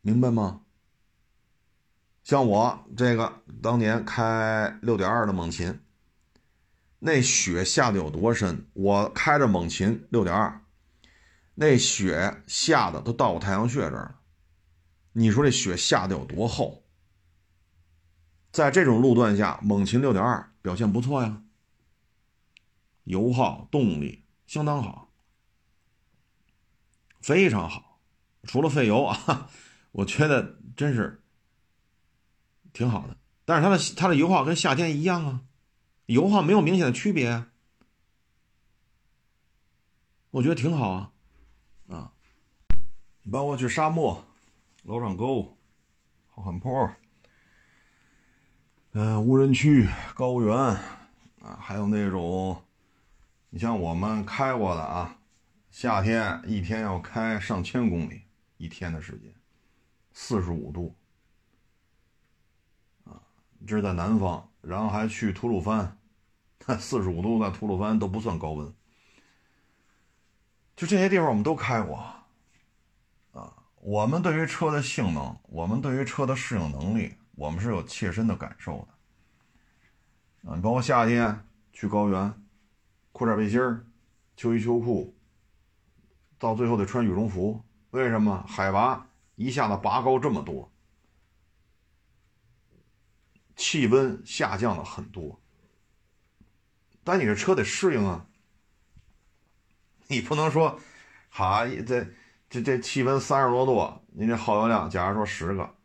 明白吗？像我这个当年开六点二的猛禽，那雪下的有多深？我开着猛禽六点二，那雪下的都到我太阳穴这儿了。你说这雪下的有多厚？在这种路段下，猛禽六点二表现不错呀，油耗、动力相当好，非常好。除了费油啊，我觉得真是挺好的。但是它的它的油耗跟夏天一样啊，油耗没有明显的区别，我觉得挺好啊，啊，包括去沙漠。楼上沟、后汉坡，嗯，无人区、高原啊，还有那种，你像我们开过的啊，夏天一天要开上千公里，一天的时间，四十五度啊，这是在南方，然后还去吐鲁番，四十五度在吐鲁番都不算高温，就这些地方我们都开过。啊我们对于车的性能，我们对于车的适应能力，我们是有切身的感受的。啊，你包括夏天去高原，裤衩背心儿、秋衣秋裤，到最后得穿羽绒服。为什么？海拔一下子拔高这么多，气温下降了很多。但你这车得适应啊，你不能说，哈这。这这气温三十多度，你这耗油量，假如说十个，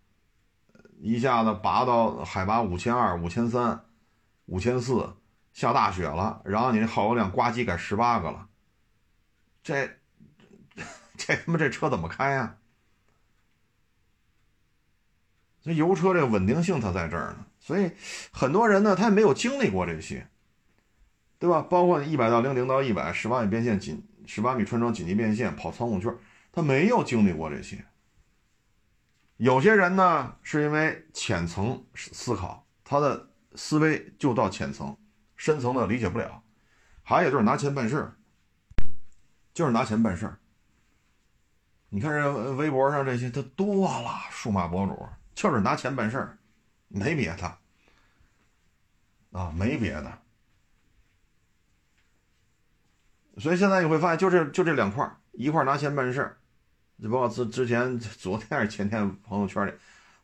一下子拔到海拔五千二、五千三、五千四，下大雪了，然后你耗油量呱唧改十八个了，这 这他妈这车怎么开呀？这油车这个稳定性它在这儿呢，所以很多人呢他也没有经历过这些，对吧？包括一百到零零到一百十八米变线紧十八米穿桩紧急变线跑仓库圈。他没有经历过这些，有些人呢是因为浅层思考，他的思维就到浅层，深层的理解不了。还有就是拿钱办事儿，就是拿钱办事儿。你看这微博上这些，他多了，数码博主就是拿钱办事儿，没别的啊，没别的。所以现在你会发现，就这就这两块一块拿钱办事儿。包括之之前昨天还是前天朋友圈里，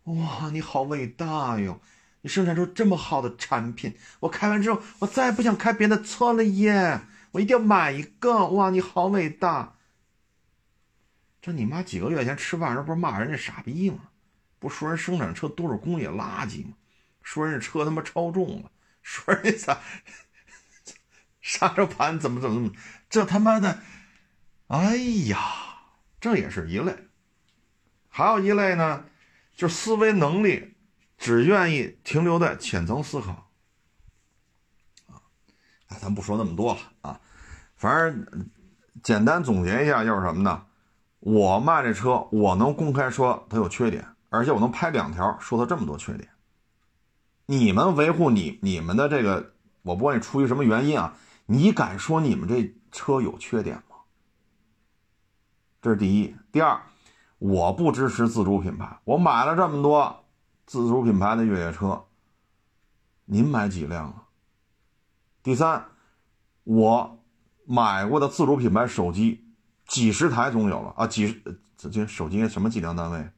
哇，你好伟大哟！你生产出这么好的产品，我开完之后，我再也不想开别的车了耶！我一定要买一个！哇，你好伟大！这你妈几个月前吃饭时不是骂人家傻逼吗？不说人生产车都是工业垃圾吗？说人家车他妈超重了，说人家咋 刹车盘怎么怎么怎么，这他妈的，哎呀！这也是一类，还有一类呢，就是思维能力只愿意停留在浅层思考，啊，咱不说那么多了啊，反正简单总结一下就是什么呢？我卖这车，我能公开说它有缺点，而且我能拍两条说它这么多缺点。你们维护你你们的这个，我不管你出于什么原因啊，你敢说你们这车有缺点？这是第一，第二，我不支持自主品牌。我买了这么多自主品牌的越野车，您买几辆啊？第三，我买过的自主品牌手机，几十台总有了啊，几十这手机什么计量单位？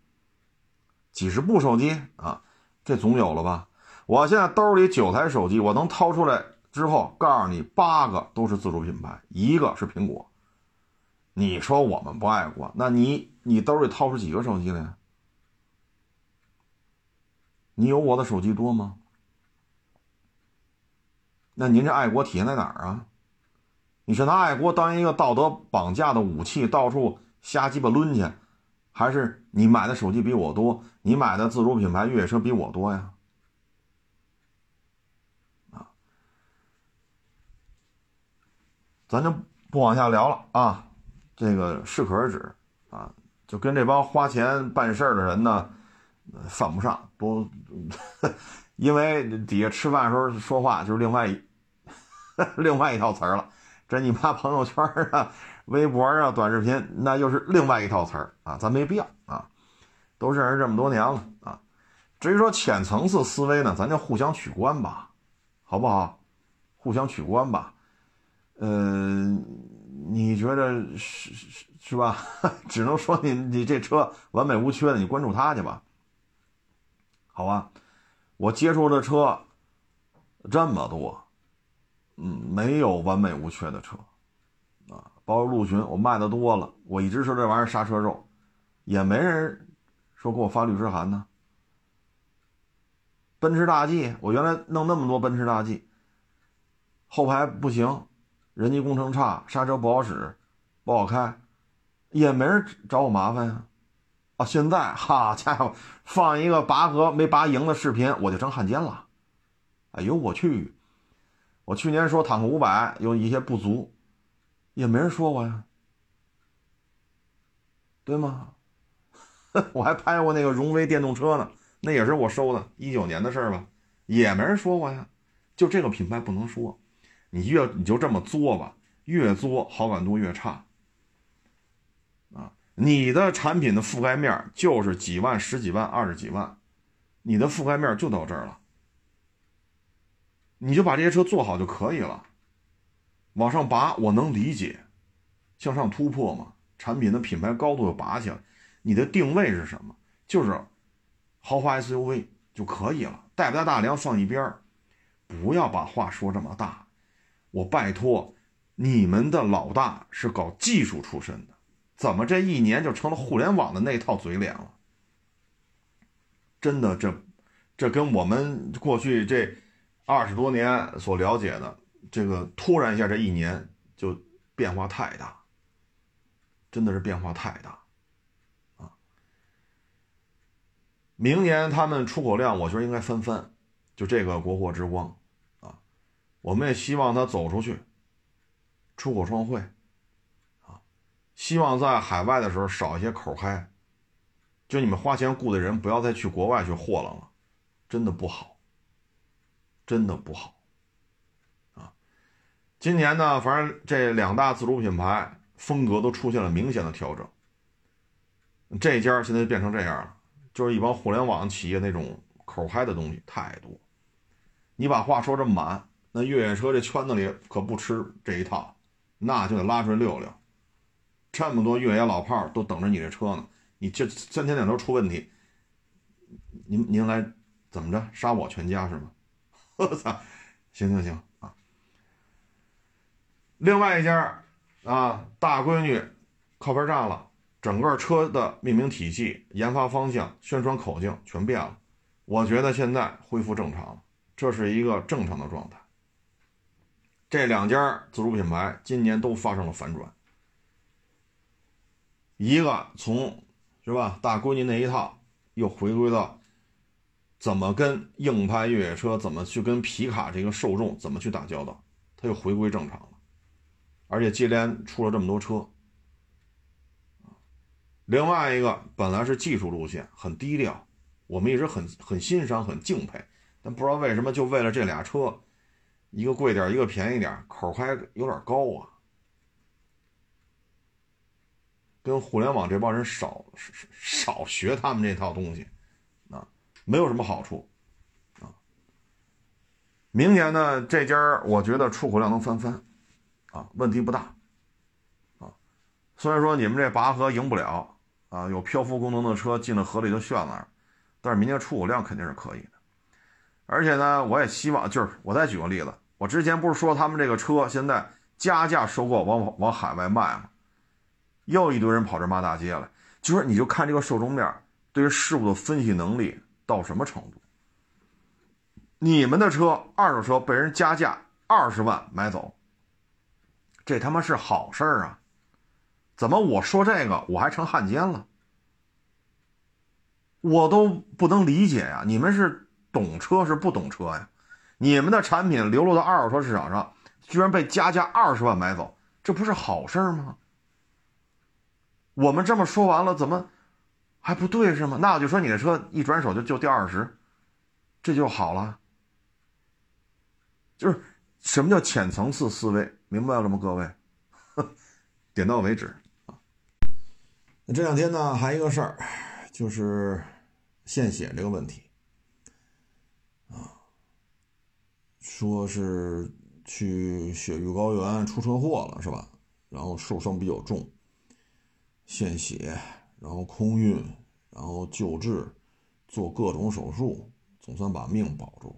几十部手机啊，这总有了吧？我现在兜里九台手机，我能掏出来之后告诉你八个都是自主品牌，一个是苹果。你说我们不爱国，那你你兜里掏出几个手机来？你有我的手机多吗？那您这爱国体现在哪儿啊？你是拿爱国当一个道德绑架的武器，到处瞎鸡巴抡去，还是你买的手机比我多，你买的自主品牌越野车比我多呀？啊，咱就不往下聊了啊，这个适可而止啊，就跟这帮花钱办事儿的人呢，犯不上，不，因为底下吃饭的时候说话就是另外一。另外一套词儿了，这你妈朋友圈啊、微博啊、短视频，那又是另外一套词儿啊，咱没必要啊，都认识这么多年了啊。至于说浅层次思维呢，咱就互相取关吧，好不好？互相取关吧。嗯，你觉得是是是吧？只能说你你这车完美无缺的，你关注它去吧。好吧，我接触的车这么多。嗯，没有完美无缺的车，啊，包括陆巡，我卖的多了，我一直说这玩意儿刹车肉，也没人说给我发律师函呢。奔驰大 G，我原来弄那么多奔驰大 G，后排不行，人机工程差，刹车不好使，不好开，也没人找我麻烦呀。啊，现在哈家伙，放一个拔河没拔赢的视频，我就成汉奸了。哎呦我去！我去年说坦克五百有一些不足，也没人说我呀，对吗？我还拍过那个荣威电动车呢，那也是我收的，一九年的事儿吧，也没人说我呀。就这个品牌不能说，你越你就这么作吧，越作好感度越差。啊，你的产品的覆盖面就是几万、十几万、二十几万，你的覆盖面就到这儿了。你就把这些车做好就可以了，往上拔我能理解，向上突破嘛，产品的品牌高度又拔起来，你的定位是什么？就是豪华 SUV 就可以了，带不带大梁放一边，不要把话说这么大。我拜托，你们的老大是搞技术出身的，怎么这一年就成了互联网的那套嘴脸了？真的，这这跟我们过去这。二十多年所了解的这个，突然一下这一年就变化太大，真的是变化太大，啊！明年他们出口量，我觉得应该翻番，就这个国货之光，我们也希望他走出去，出口创汇，啊，希望在海外的时候少一些口嗨，就你们花钱雇的人不要再去国外去霍了了，真的不好。真的不好，啊！今年呢，反正这两大自主品牌风格都出现了明显的调整。这家现在变成这样了，就是一帮互联网企业那种口嗨的东西太多。你把话说这么满，那越野车这圈子里可不吃这一套，那就得拉出来溜溜。这么多越野老炮都等着你这车呢，你这三天两头出问题，您您来怎么着杀我全家是吗？我操，行行行啊！另外一家啊，大闺女靠边站了，整个车的命名体系、研发方向、宣传口径全变了。我觉得现在恢复正常了，这是一个正常的状态。这两家自主品牌今年都发生了反转，一个从是吧大闺女那一套又回归到。怎么跟硬派越野车，怎么去跟皮卡这个受众怎么去打交道，它又回归正常了。而且接连出了这么多车，另外一个本来是技术路线很低调，我们一直很很欣赏很敬佩，但不知道为什么就为了这俩车，一个贵点一个便宜点口还有点高啊，跟互联网这帮人少少少学他们这套东西。啊没有什么好处，啊，明年呢这家我觉得出口量能翻番，啊，问题不大，啊，虽然说你们这拔河赢不了，啊，有漂浮功能的车进了河里就炫了，但是明年出口量肯定是可以的，而且呢，我也希望就是我再举个例子，我之前不是说他们这个车现在加价收购，往往海外卖吗？又一堆人跑这骂大街了，就说你就看这个受众面对于事物的分析能力到什么程度。你们的车二手车被人加价二十万买走，这他妈是好事儿啊？怎么我说这个我还成汉奸了？我都不能理解呀！你们是懂车是不懂车呀？你们的产品流落到二手车市场上，居然被加价二十万买走，这不是好事吗？我们这么说完了，怎么还不对是吗？那我就说你的车一转手就就掉二十，这就好了。就是什么叫浅层次思维，明白了吗，各位？点到为止。那这两天呢，还一个事儿，就是献血这个问题啊，说是去雪域高原出车祸了，是吧？然后受伤比较重，献血，然后空运，然后救治，做各种手术，总算把命保住了。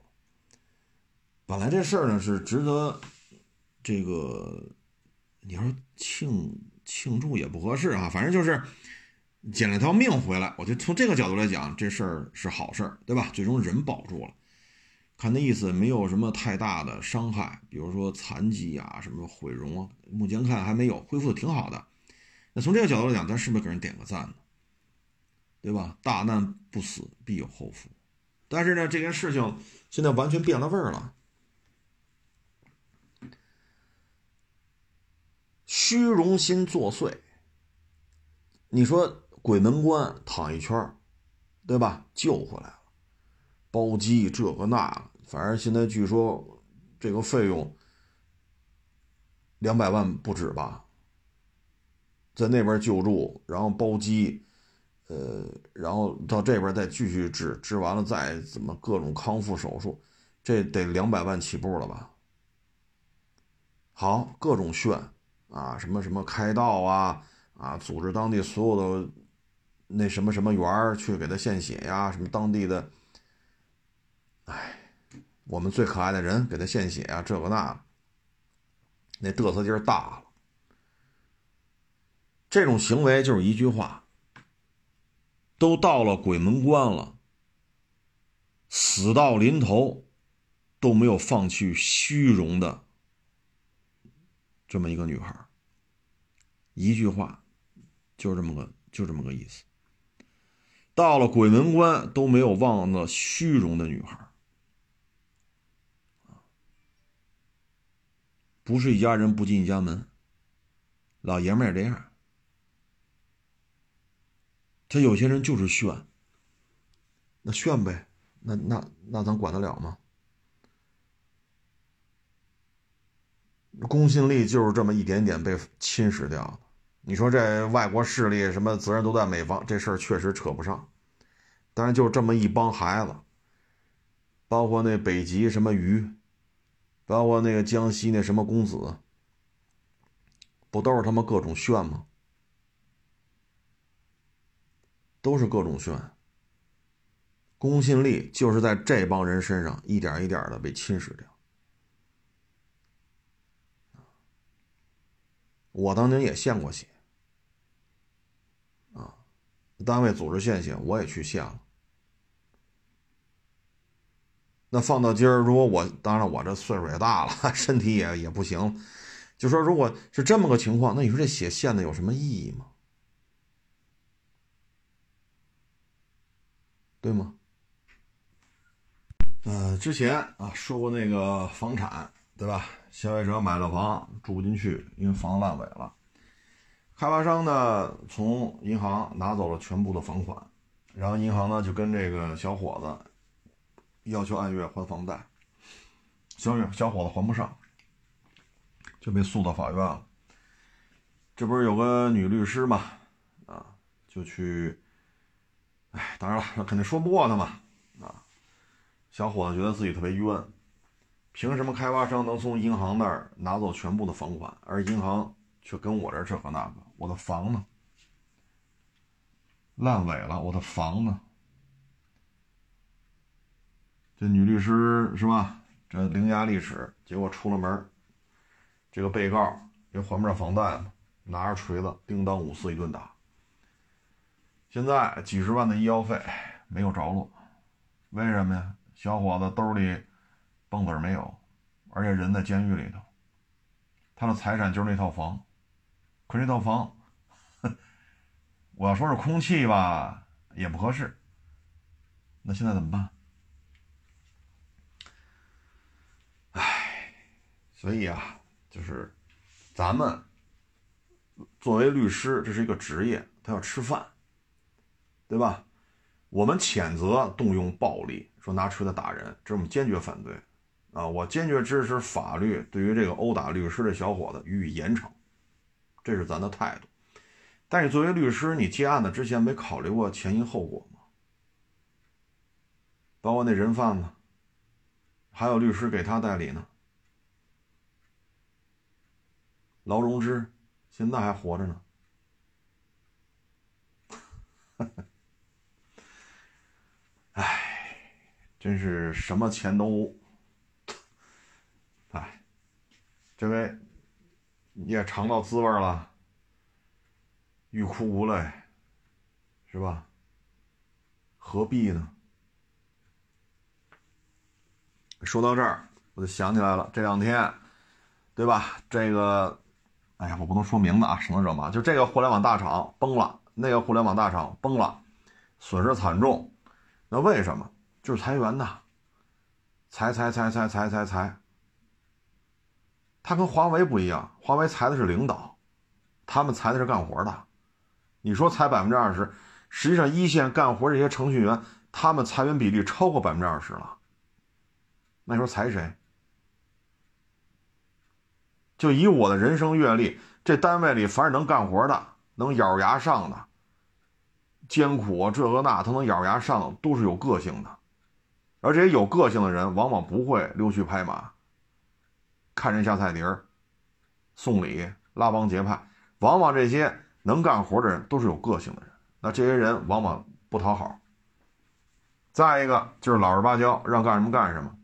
本来这事儿呢是值得这个，你说庆庆祝也不合适啊，反正就是捡了条命回来。我就从这个角度来讲，这事儿是好事儿，对吧？最终人保住了，看那意思没有什么太大的伤害，比如说残疾啊、什么毁容啊，目前看还没有，恢复的挺好的。那从这个角度来讲，咱是不是给人点个赞呢？对吧？大难不死，必有后福。但是呢，这件事情现在完全变了味儿了。虚荣心作祟。你说鬼门关躺一圈对吧？救回来了，包机这个那，反正现在据说这个费用两百万不止吧？在那边救助，然后包机，呃，然后到这边再继续治，治完了再怎么各种康复手术，这得两百万起步了吧？好，各种炫。啊，什么什么开道啊，啊，组织当地所有的那什么什么园去给他献血呀，什么当地的，哎，我们最可爱的人给他献血啊，这个那，那嘚瑟劲儿大了。这种行为就是一句话，都到了鬼门关了，死到临头都没有放弃虚荣的。这么一个女孩，一句话，就这么个，就这么个意思。到了鬼门关都没有忘了虚荣的女孩，不是一家人不进一家门。老爷们也这样，他有些人就是炫，那炫呗，那那那咱管得了吗？公信力就是这么一点点被侵蚀掉的。你说这外国势力什么责任都在美方，这事儿确实扯不上。但是就这么一帮孩子，包括那北极什么鱼，包括那个江西那什么公子，不都是他妈各种炫吗？都是各种炫。公信力就是在这帮人身上一点一点的被侵蚀掉。我当年也献过血，啊，单位组织献血，我也去献了。那放到今儿，如果我当然我这岁数也大了，身体也也不行，就说如果是这么个情况，那你说这血献的有什么意义吗？对吗？呃，之前啊说过那个房产，对吧？消费者买了房住不进去，因为房子烂尾了。开发商呢从银行拿走了全部的房款，然后银行呢就跟这个小伙子要求按月还房贷。小月小伙子还不上，就被诉到法院了。这不是有个女律师嘛？啊，就去，哎，当然了，那肯定说不过他嘛。啊，小伙子觉得自己特别冤。凭什么开发商能从银行那儿拿走全部的房款，而银行却跟我这儿这和那个？我的房呢？烂尾了，我的房呢？这女律师是吧？这伶牙俐齿，结果出了门，这个被告因为还不上房贷嘛，拿着锤子叮当五四一顿打。现在几十万的医药费没有着落，为什么呀？小伙子兜里蹦子没有，而且人在监狱里头，他的财产就是那套房，可那套房，我要说是空气吧，也不合适。那现在怎么办？所以啊，就是咱们作为律师，这是一个职业，他要吃饭。对吧？我们谴责动用暴力，说拿锤子打人，这我们坚决反对啊！我坚决支持法律对于这个殴打律师的小伙子予以严惩，这是咱的态度。但是作为律师，你接案子之前没考虑过前因后果吗？包括那人贩子，还有律师给他代理呢。劳荣枝现在还活着呢。唉，真是什么钱都，唉，这位你也尝到滋味了，欲哭无泪，是吧？何必呢？说到这儿，我就想起来了，这两天，对吧？这个，哎呀，我不能说名字啊，省得惹麻烦就这个互联网大厂崩了，那个互联网大厂崩了，损失惨重。那为什么？就是裁员呐，裁裁裁裁裁裁裁。他跟华为不一样，华为裁的是领导，他们裁的是干活的。你说裁百分之二十，实际上一线干活这些程序员，他们裁员比例超过百分之二十了。那时候裁谁？就以我的人生阅历，这单位里凡是能干活的，能咬牙上的。艰苦，这个那，他能咬牙上，都是有个性的，而这些有个性的人，往往不会溜须拍马，看人下菜碟，送礼拉帮结派，往往这些能干活的人都是有个性的人，那这些人往往不讨好。再一个就是老实巴交，让干什么干什么，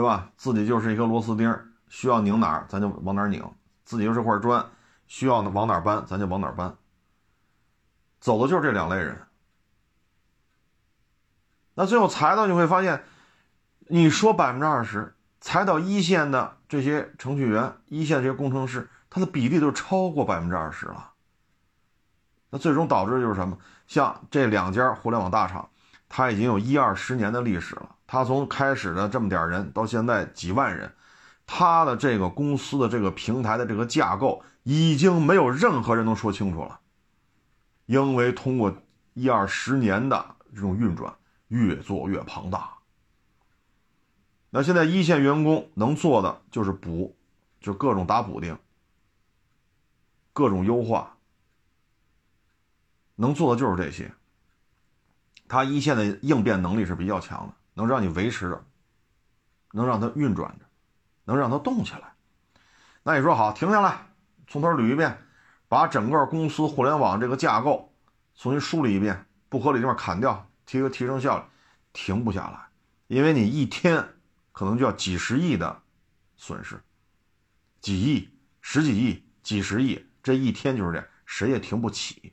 对吧？自己就是一颗螺丝钉，需要拧哪儿咱就往哪儿拧，自己就是块砖，需要往哪儿搬咱就往哪儿搬。走的就是这两类人，那最后裁到你会发现，你说百分之二十裁到一线的这些程序员、一线这些工程师，他的比例都超过百分之二十了。那最终导致就是什么？像这两家互联网大厂，它已经有一二十年的历史了，他从开始的这么点人到现在几万人，他的这个公司的这个平台的这个架构，已经没有任何人能说清楚了。因为通过一二十年的这种运转，越做越庞大。那现在一线员工能做的就是补，就各种打补丁，各种优化，能做的就是这些。他一线的应变能力是比较强的，能让你维持着，能让它运转着，能让它动起来。那你说好，停下来，从头捋一遍。把整个公司互联网这个架构重新梳理一遍，不合理地方砍掉，提个提升效率，停不下来，因为你一天可能就要几十亿的损失，几亿、十几亿、几十亿，这一天就是这样，谁也停不起。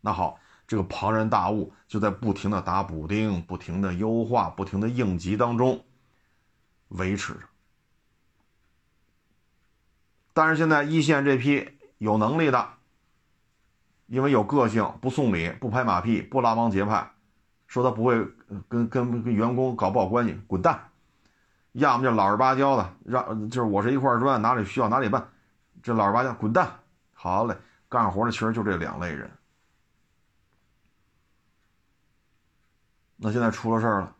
那好，这个庞然大物就在不停的打补丁、不停的优化、不停的应急当中维持着。但是现在一线这批。有能力的，因为有个性，不送礼，不拍马屁，不拉帮结派，说他不会跟跟跟员工搞不好关系，滚蛋；要么就老实巴交的，让就是我是一块砖，哪里需要哪里办，这老实巴交，滚蛋。好嘞，干活的其实就这两类人。那现在出了事儿了，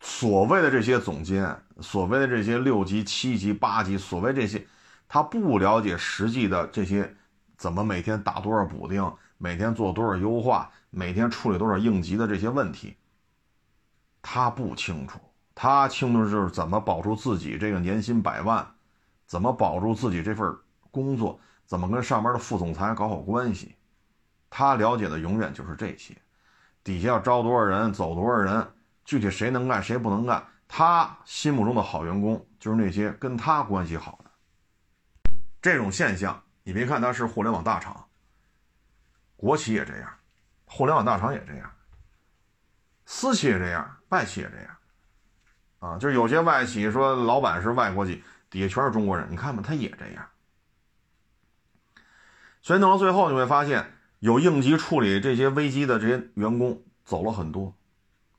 所谓的这些总监，所谓的这些六级、七级、八级，所谓这些。他不了解实际的这些，怎么每天打多少补丁，每天做多少优化，每天处理多少应急的这些问题，他不清楚。他清楚就是怎么保住自己这个年薪百万，怎么保住自己这份工作，怎么跟上边的副总裁搞好关系。他了解的永远就是这些，底下要招多少人，走多少人，具体谁能干谁不能干，他心目中的好员工就是那些跟他关系好的。这种现象，你别看他是互联网大厂，国企也这样，互联网大厂也这样，私企也这样，外企也这样。啊，就是有些外企说老板是外国籍，底下全是中国人，你看吧，他也这样。所以弄到最后，你会发现有应急处理这些危机的这些员工走了很多，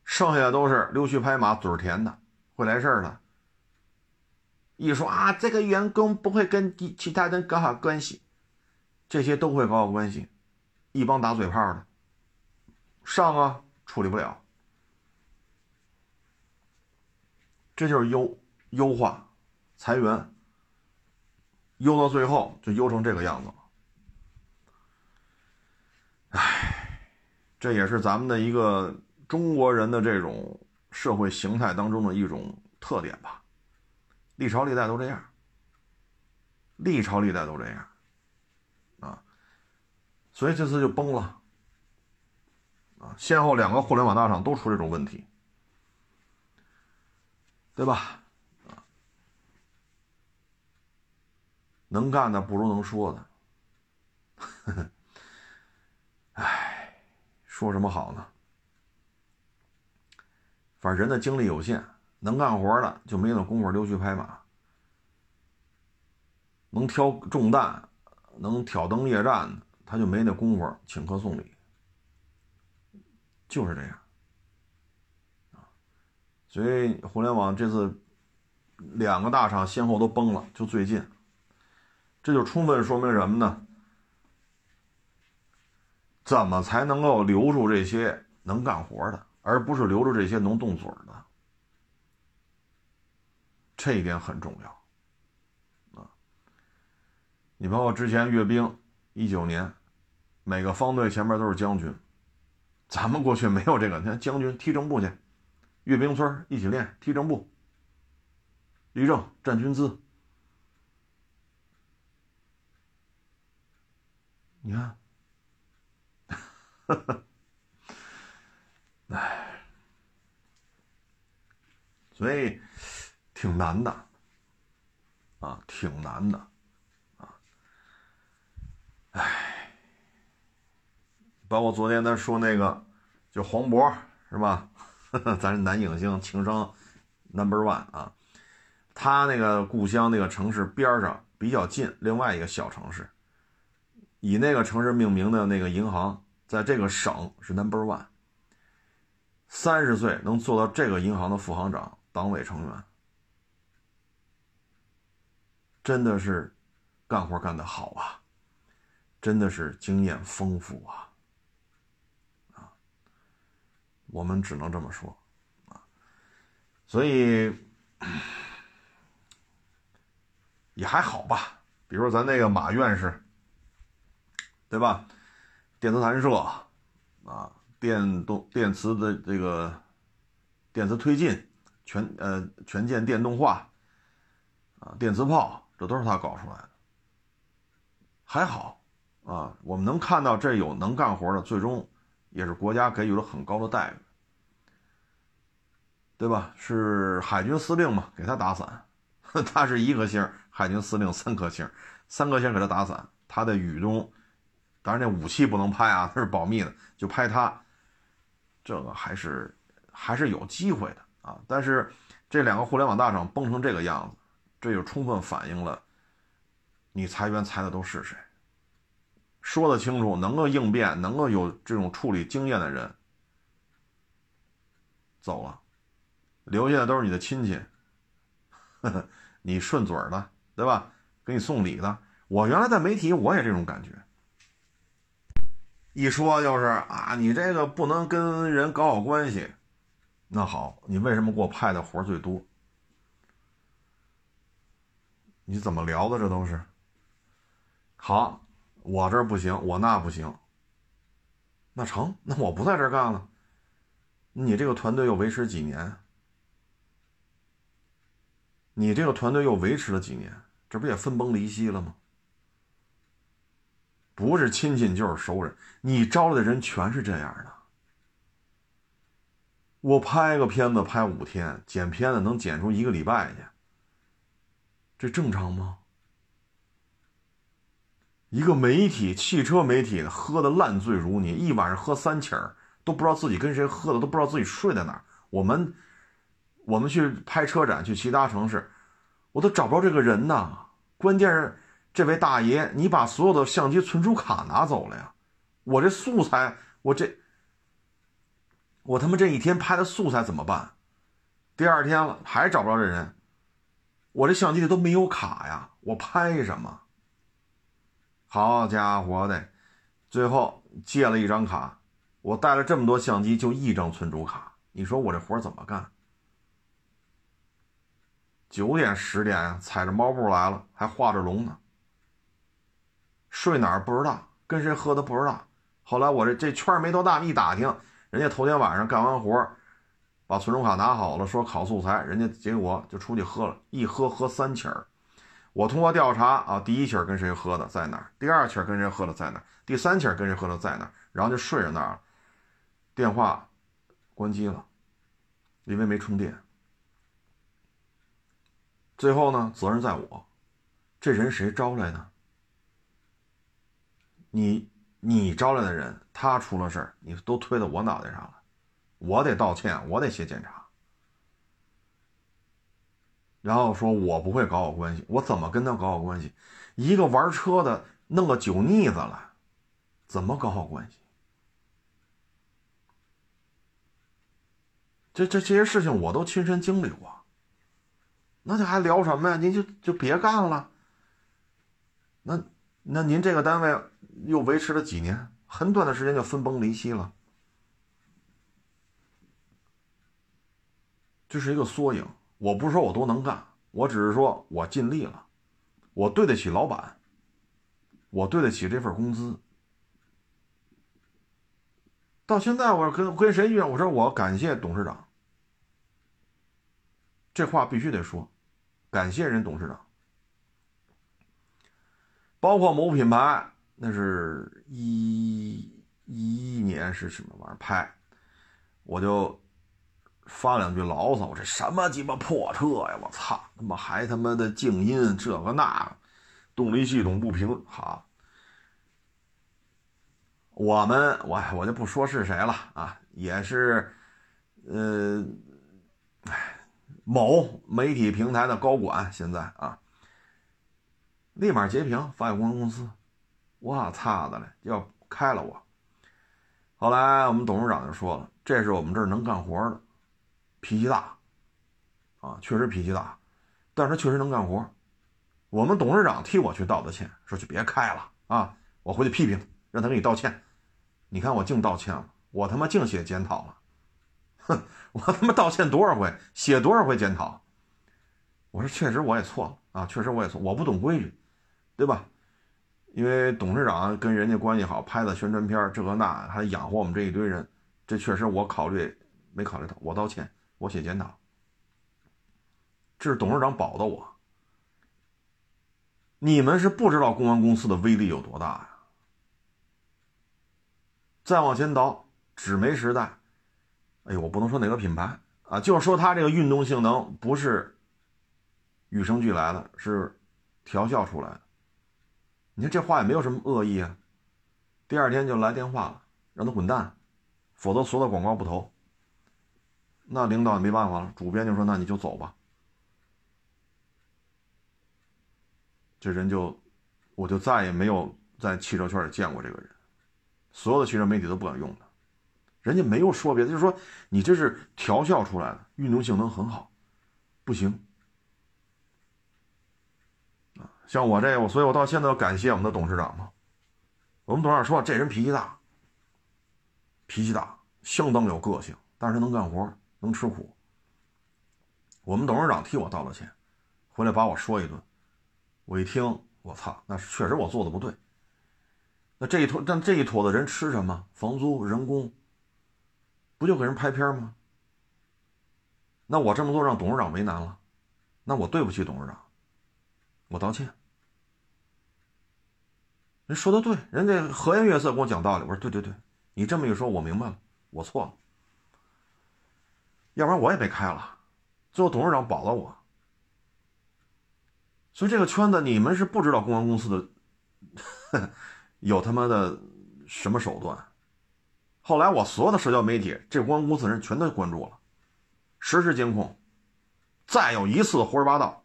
剩下的都是溜须拍马、嘴甜的，会来事儿的。一说啊，这个员工不会跟其他人搞好关系，这些都会搞好关系，一帮打嘴炮的，上啊处理不了。这就是优优化裁员，优到最后就优成这个样子了。唉，这也是咱们的一个中国人的这种社会形态当中的一种特点吧。历朝历代都这样，历朝历代都这样，啊，所以这次就崩了，啊，先后两个互联网大厂都出这种问题。对吧？啊能干的不如能说的。呵呵，说什么好呢？反正人的精力有限，能干活的就没那功夫溜须拍马，能挑重担、能挑灯夜战的，他就没那功夫请客送礼。就是这样。所以互联网这次两个大厂先后都崩了，就最近，这就充分说明什么呢？怎么才能够留住这些能干活的，而不是留住这些能动嘴的？这一点很重要啊！你包括之前阅兵，一九年，每个方队前面都是将军，咱们过去没有这个，你看将军踢正步去。阅兵村一起练踢正步、立正、站军姿。你看，哎，所以挺难的啊，挺难的啊，哎，包括昨天他说那个，就黄渤是吧？咱是男影星情商 number one 啊，他那个故乡那个城市边上比较近，另外一个小城市，以那个城市命名的那个银行，在这个省是 number one。三十岁能做到这个银行的副行长、党委成员，真的是干活干得好啊，真的是经验丰富啊。我们只能这么说，啊，所以也还好吧。比如咱那个马院士，对吧？电磁弹射啊，电动电磁的这个电磁推进，全呃全件电动化啊，电磁炮，这都是他搞出来的。还好啊，我们能看到这有能干活的，最终也是国家给予了很高的待遇。对吧？是海军司令嘛？给他打伞，他是一颗星，海军司令三颗星，三颗星给他打伞。他的雨中，当然那武器不能拍啊，那是保密的，就拍他。这个还是还是有机会的啊。但是这两个互联网大厂崩成这个样子，这就充分反映了你裁员裁的都是谁。说得清楚，能够应变、能够有这种处理经验的人走了。留下的都是你的亲戚，呵 呵你顺嘴的，对吧？给你送礼的。我原来在媒体，我也这种感觉。一说就是啊，你这个不能跟人搞好关系。那好，你为什么给我派的活最多？你怎么聊的？这都是。好，我这不行，我那不行。那成，那我不在这干了。你这个团队又维持几年？你这个团队又维持了几年，这不也分崩离析了吗？不是亲戚就是熟人，你招来的人全是这样的。我拍个片子拍五天，剪片子能剪出一个礼拜去，这正常吗？一个媒体，汽车媒体喝的烂醉如泥，一晚上喝三起儿，都不知道自己跟谁喝的，都不知道自己睡在哪儿。我们，我们去拍车展，去其他城市，我都找不着这个人呐。关键是这位大爷，你把所有的相机存储卡拿走了呀，我这素材，我这。我他妈这一天拍的素材怎么办？第二天了还找不着这人，我这相机里都没有卡呀，我拍什么？好家伙的，最后借了一张卡，我带了这么多相机，就一张存储卡，你说我这活怎么干？九点十点呀，踩着猫步来了，还画着龙呢。睡哪儿不知道，跟谁喝的不知道。后来我这这圈没多大，一打听。人家头天晚上干完活，把存储卡拿好了，说考素材，人家结果就出去喝了，一喝喝三起儿。我通过调查啊，第一起儿跟谁喝的在哪儿，第二起儿跟谁喝的在哪儿，第三起儿跟谁喝的在哪儿，然后就睡在那儿了。电话关机了，因为没充电。最后呢，责任在我，这人谁招来的？你。你招来的人，他出了事儿，你都推到我脑袋上了，我得道歉，我得写检查，然后说我不会搞好关系，我怎么跟他搞好关系？一个玩车的弄个酒腻子了，怎么搞好关系？这这这些事情我都亲身经历过，那就还聊什么呀？您就就别干了。那那您这个单位？又维持了几年，很短的时间就分崩离析了。这是一个缩影。我不是说我都能干，我只是说我尽力了，我对得起老板，我对得起这份工资。到现在，我跟跟谁约？我说我感谢董事长，这话必须得说，感谢人董事长，包括某品牌。那是一一一年是什么玩意儿拍，我就发两句牢骚。这什么鸡巴破车呀！我操，他妈还他妈的静音，这个那，动力系统不平。好，我们我我就不说是谁了啊，也是，呃，哎，某媒体平台的高管，现在啊，立马截屏发给公关公司。我操的嘞，要开了我！后来我们董事长就说了：“这是我们这儿能干活的，脾气大，啊，确实脾气大，但是他确实能干活。”我们董事长替我去道的歉，说就别开了啊！我回去批评，让他给你道歉。你看我净道歉了，我他妈净写检讨了，哼！我他妈道歉多少回，写多少回检讨？我说确实我也错了啊，确实我也错，我不懂规矩，对吧？因为董事长跟人家关系好，拍的宣传片这个那还养活我们这一堆人，这确实我考虑没考虑到，我道歉，我写检讨。这是董事长保的我。你们是不知道公安公司的威力有多大呀？再往前倒，纸媒时代，哎呦，我不能说哪个品牌啊，就是说它这个运动性能不是与生俱来的，是调教出来的。你看这话也没有什么恶意啊，第二天就来电话了，让他滚蛋，否则所有的广告不投。那领导也没办法了，主编就说：“那你就走吧。”这人就，我就再也没有在汽车圈里见过这个人，所有的汽车媒体都不敢用他，人家没有说别的，就是说你这是调校出来的，运动性能很好，不行。像我这，我所以，我到现在要感谢我们的董事长嘛。我们董事长说，这人脾气大，脾气大，相当有个性，但是能干活，能吃苦。我们董事长替我道了歉，回来把我说一顿。我一听，我操，那确实我做的不对。那这一坨，但这一坨的人吃什么？房租、人工，不就给人拍片吗？那我这么做让董事长为难了，那我对不起董事长。我道歉，人说的对，人家和颜悦色跟我讲道理。我说对对对，你这么一说，我明白了，我错了。要不然我也被开了。最后董事长保了我。所以这个圈子你们是不知道公安公司的 有他妈的什么手段。后来我所有的社交媒体，这公安公司人全都关注了，实时监控，再有一次胡说八道。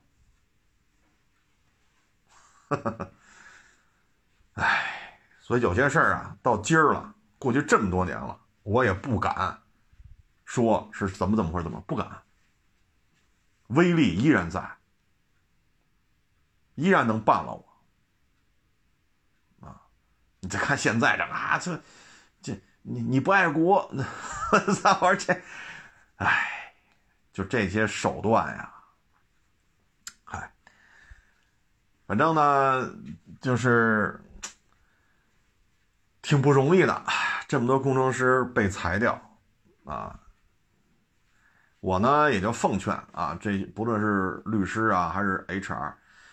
哎，所以有些事儿啊，到今儿了，过去这么多年了，我也不敢说是怎么怎么回事，怎么不敢，威力依然在，依然能办了我。啊，你再看现在这啊，这这你你不爱国，那咋玩去？哎，就这些手段呀。反正呢，就是挺不容易的，这么多工程师被裁掉，啊，我呢也就奉劝啊，这不论是律师啊还是 HR，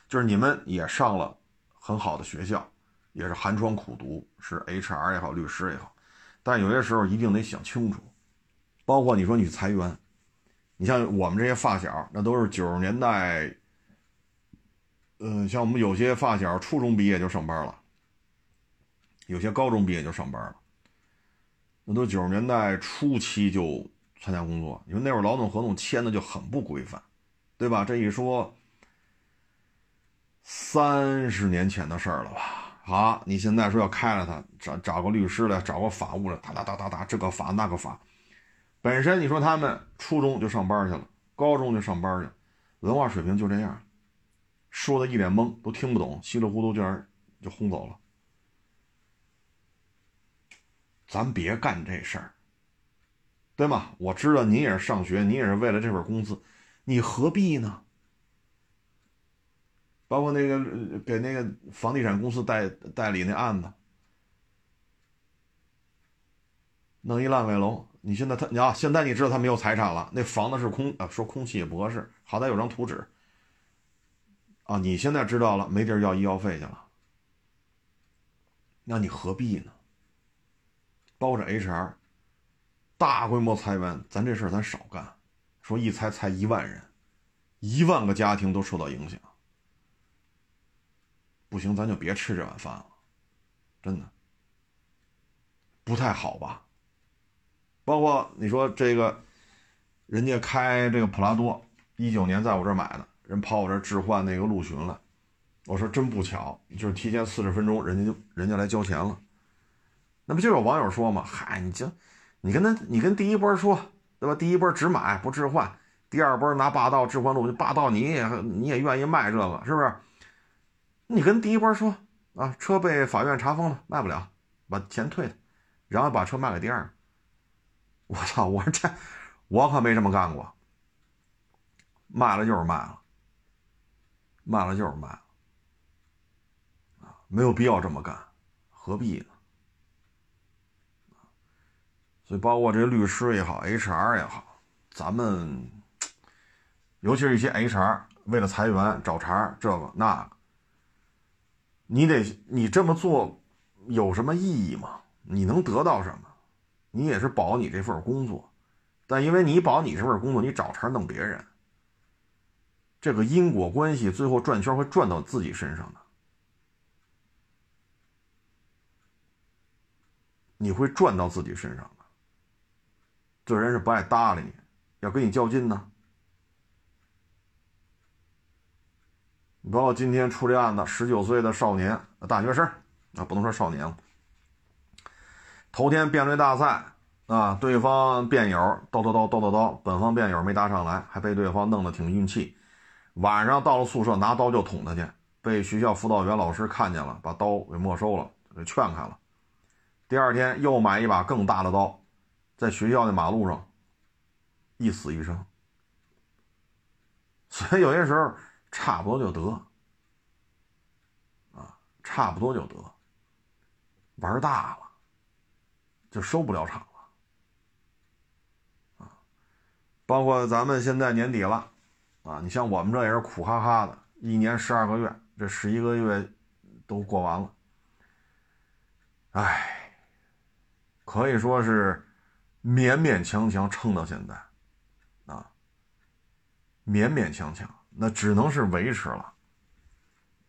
就是你们也上了很好的学校，也是寒窗苦读，是 HR 也好，律师也好，但有些时候一定得想清楚，包括你说你裁员，你像我们这些发小，那都是九十年代。嗯，像我们有些发小，初中毕业就上班了，有些高中毕业就上班了，那都九十年代初期就参加工作，因为那会儿劳动合同签的就很不规范，对吧？这一说，三十年前的事儿了吧？好，你现在说要开了他，找找个律师来，找个法务来，哒哒哒哒哒，这个法那个法，本身你说他们初中就上班去了，高中就上班去了，文化水平就这样。说的一脸懵，都听不懂，稀里糊涂就让就轰走了。咱别干这事儿，对吗？我知道您也是上学，您也是为了这份工资，你何必呢？包括那个给那个房地产公司代代理那案子，弄一烂尾楼，你现在他你啊，现在你知道他没有财产了，那房子是空啊，说空气也不合适，好歹有张图纸。啊，你现在知道了，没地儿要医药费去了，那你何必呢？包着 HR，大规模裁员，咱这事儿咱少干。说一裁裁一万人，一万个家庭都受到影响，不行，咱就别吃这碗饭了，真的不太好吧？包括你说这个，人家开这个普拉多，一九年在我这儿买的。人跑我这置换那个陆巡了，我说真不巧，就是提前四十分钟，人家就人家来交钱了。那不就有网友说嘛，嗨，你就你跟他，你跟第一波说，对吧？第一波只买不置换，第二波拿霸道置换陆，霸道你也你也愿意卖这个，是不是？你跟第一波说啊，车被法院查封了，卖不了，把钱退了，然后把车卖给第二。我操！我这我可没这么干过，卖了就是卖了。卖了就是卖，没有必要这么干，何必呢？所以，包括这律师也好，HR 也好，咱们，尤其是一些 HR，为了裁员找茬，这个那个，你得你这么做有什么意义吗？你能得到什么？你也是保你这份工作，但因为你保你这份工作，你找茬弄别人。这个因果关系最后转圈会转到自己身上的，你会转到自己身上的。这人是不爱搭理你，要跟你较劲呢。你包括今天出这案子，十九岁的少年，大学生啊，不能说少年了。头天辩论大赛啊，对方辩友叨叨叨叨叨叨，本方辩友没答上来，还被对方弄得挺运气。晚上到了宿舍，拿刀就捅他去，被学校辅导员老师看见了，把刀给没收了，给劝开了。第二天又买一把更大的刀，在学校的马路上，一死一生。所以有些时候差不多就得，啊，差不多就得，玩大了就收不了场了，啊，包括咱们现在年底了。啊，你像我们这也是苦哈哈的，一年十二个月，这十一个月都过完了，哎，可以说是勉勉强强撑到现在，啊勉勉强强，那只能是维持了，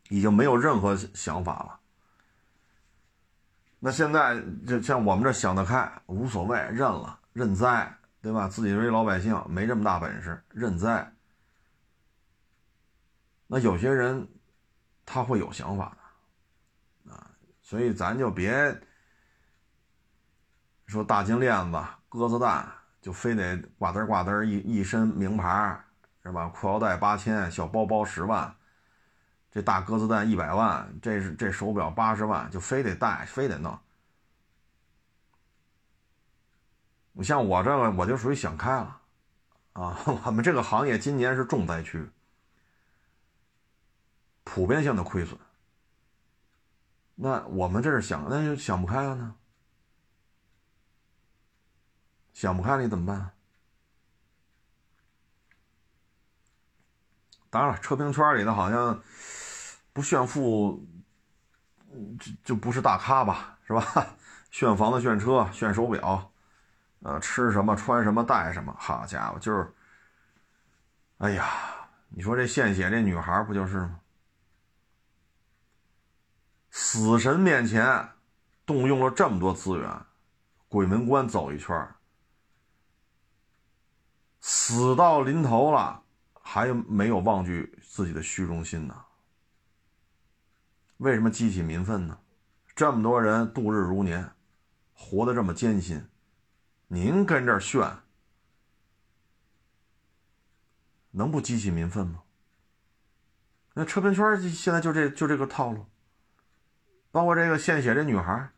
已经没有任何想法了。那现在就像我们这想得开，无所谓，认了，认栽，对吧？自己是一老百姓，没这么大本事，认栽。那有些人他会有想法的啊，所以咱就别说大金链子、鸽子蛋，就非得挂灯挂灯一一身名牌是吧？裤腰带八千，小包包十万。这大鸽子蛋一百万，这是这手表八十万，就非得戴，非得弄。你像我这个，我就属于想开了，啊，我们这个行业今年是重灾区，普遍性的亏损。那我们这是想，那就想不开了呢？想不开你怎么办？当然了，车评圈里的好像。不炫富，就就不是大咖吧，是吧？炫房子、炫车、炫手表，呃，吃什么、穿什么、戴什么，好家伙，就是，哎呀，你说这献血这女孩不就是吗？死神面前动用了这么多资源，鬼门关走一圈，死到临头了，还没有忘记自己的虚荣心呢。为什么激起民愤呢？这么多人度日如年，活得这么艰辛，您跟这儿炫，能不激起民愤吗？那车评圈现在就这就这个套路，包括这个献血这女孩，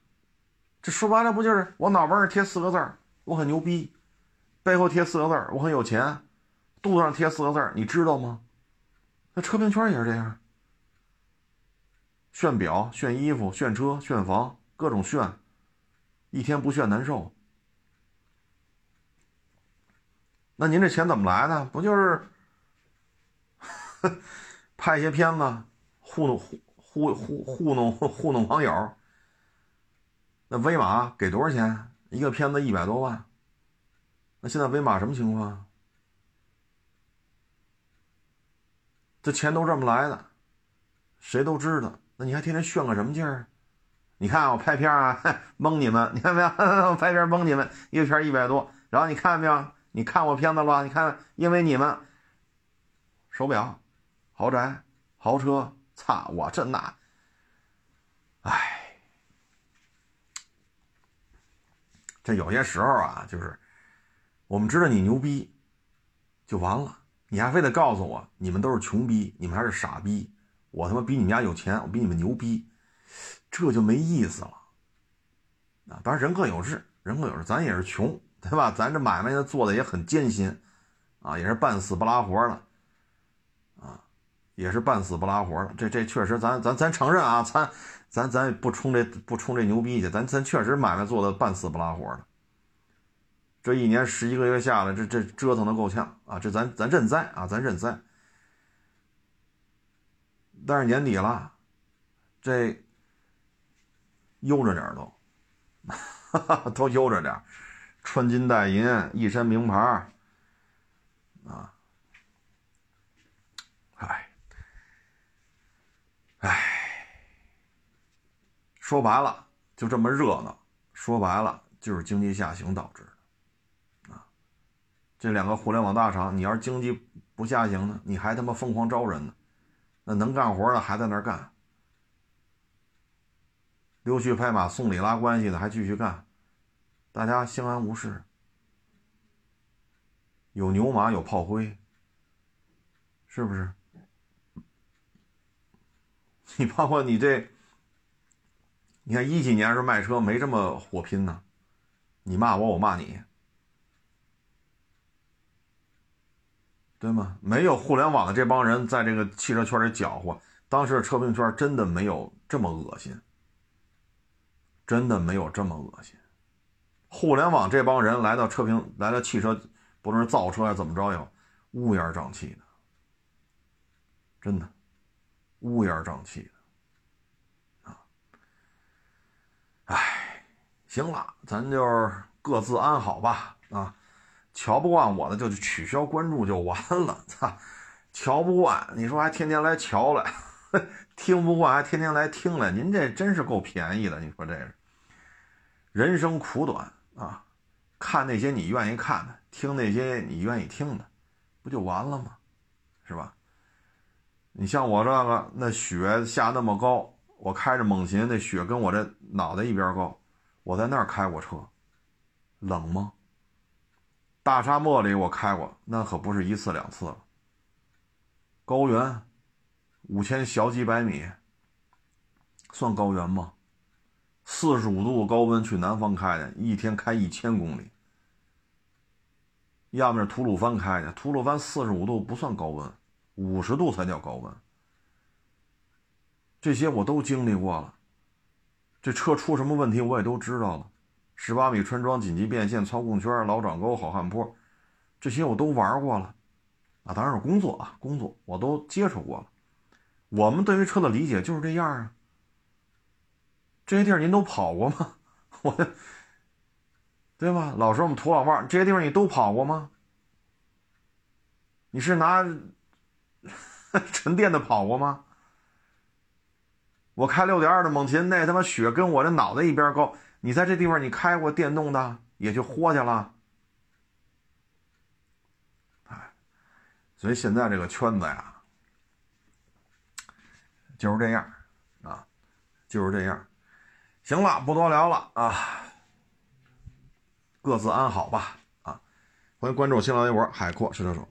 这说白了不就是我脑门上贴四个字儿，我很牛逼，背后贴四个字儿，我很有钱，肚子上贴四个字儿，你知道吗？那车评圈也是这样。炫表、炫衣服、炫车、炫房，各种炫，一天不炫难受。那您这钱怎么来的？不就是 拍一些片子，糊弄糊糊糊糊弄 糊弄网友？那威马给多少钱？一个片子一百多万。那现在威马什么情况？这钱都这么来的，谁都知道。那你还天天炫个什么劲儿？你看我拍片啊，蒙你们，你看没有？我拍片蒙你们，一个片一百多。然后你看没有？你看我片子了？你看，因为你们手表、豪宅、豪车，操！我这那，哎，这有些时候啊，就是我们知道你牛逼就完了，你还非得告诉我你们都是穷逼，你们还是傻逼。我他妈比你们家有钱，我比你们牛逼，这就没意思了。啊，当然人各有志，人各有志，咱也是穷，对吧？咱这买卖呢做的也很艰辛，啊，也是半死不拉活的，也是半死不拉活的。这这确实，咱咱咱承认啊，咱咱咱不冲这不冲这牛逼去，咱咱确实买卖做的半死不拉活的。这一年十一个月下来，这这折腾的够呛啊！这咱咱认栽啊，咱认栽。但是年底了，这悠着点都，都悠着点穿金戴银，一身名牌啊，哎，说白了就这么热闹，说白了就是经济下行导致的，啊，这两个互联网大厂，你要是经济不下行呢，你还他妈疯狂招人呢。那能干活的还在那儿干，溜须拍马、送礼拉关系的还继续干，大家相安无事，有牛马有炮灰，是不是？你包括你这，你看一几年时候卖车没这么火拼呢，你骂我，我骂你。对吗？没有互联网的这帮人在这个汽车圈里搅和，当时的车评圈真的没有这么恶心，真的没有这么恶心。互联网这帮人来到车评，来到汽车，不论是造车还是怎么着，也乌烟瘴气的，真的乌烟瘴气的啊！哎，行了，咱就各自安好吧啊。瞧不惯我的就取消关注就完了，操！瞧不惯你说还天天来瞧来，听不惯还天天来听来，您这真是够便宜的。你说这是人生苦短啊，看那些你愿意看的，听那些你愿意听的，不就完了吗？是吧？你像我这个，那雪下那么高，我开着猛禽，那雪跟我这脑袋一边高，我在那儿开过车，冷吗？大沙漠里我开过，那可不是一次两次了。高原，五千小几百米，算高原吗？四十五度高温去南方开的，一天开一千公里。要么是吐鲁番开的，吐鲁番四十五度不算高温，五十度才叫高温。这些我都经历过了，这车出什么问题我也都知道了。十八米穿桩紧急变线、操控圈、老掌沟、好汉坡，这些我都玩过了，啊，当然是工作啊，工作我都接触过了。我们对于车的理解就是这样啊。这些地儿您都跑过吗？我，对吧？老说我们土老帽，这些地方你都跑过吗？你是拿 沉淀的跑过吗？我开六点二的猛禽，那他妈雪跟我这脑袋一边高。你在这地方，你开过电动的，也就豁去了。哎，所以现在这个圈子呀，就是这样啊，就是这样。行了，不多聊了啊，各自安好吧啊！欢迎关注新浪微博“海阔试车手”。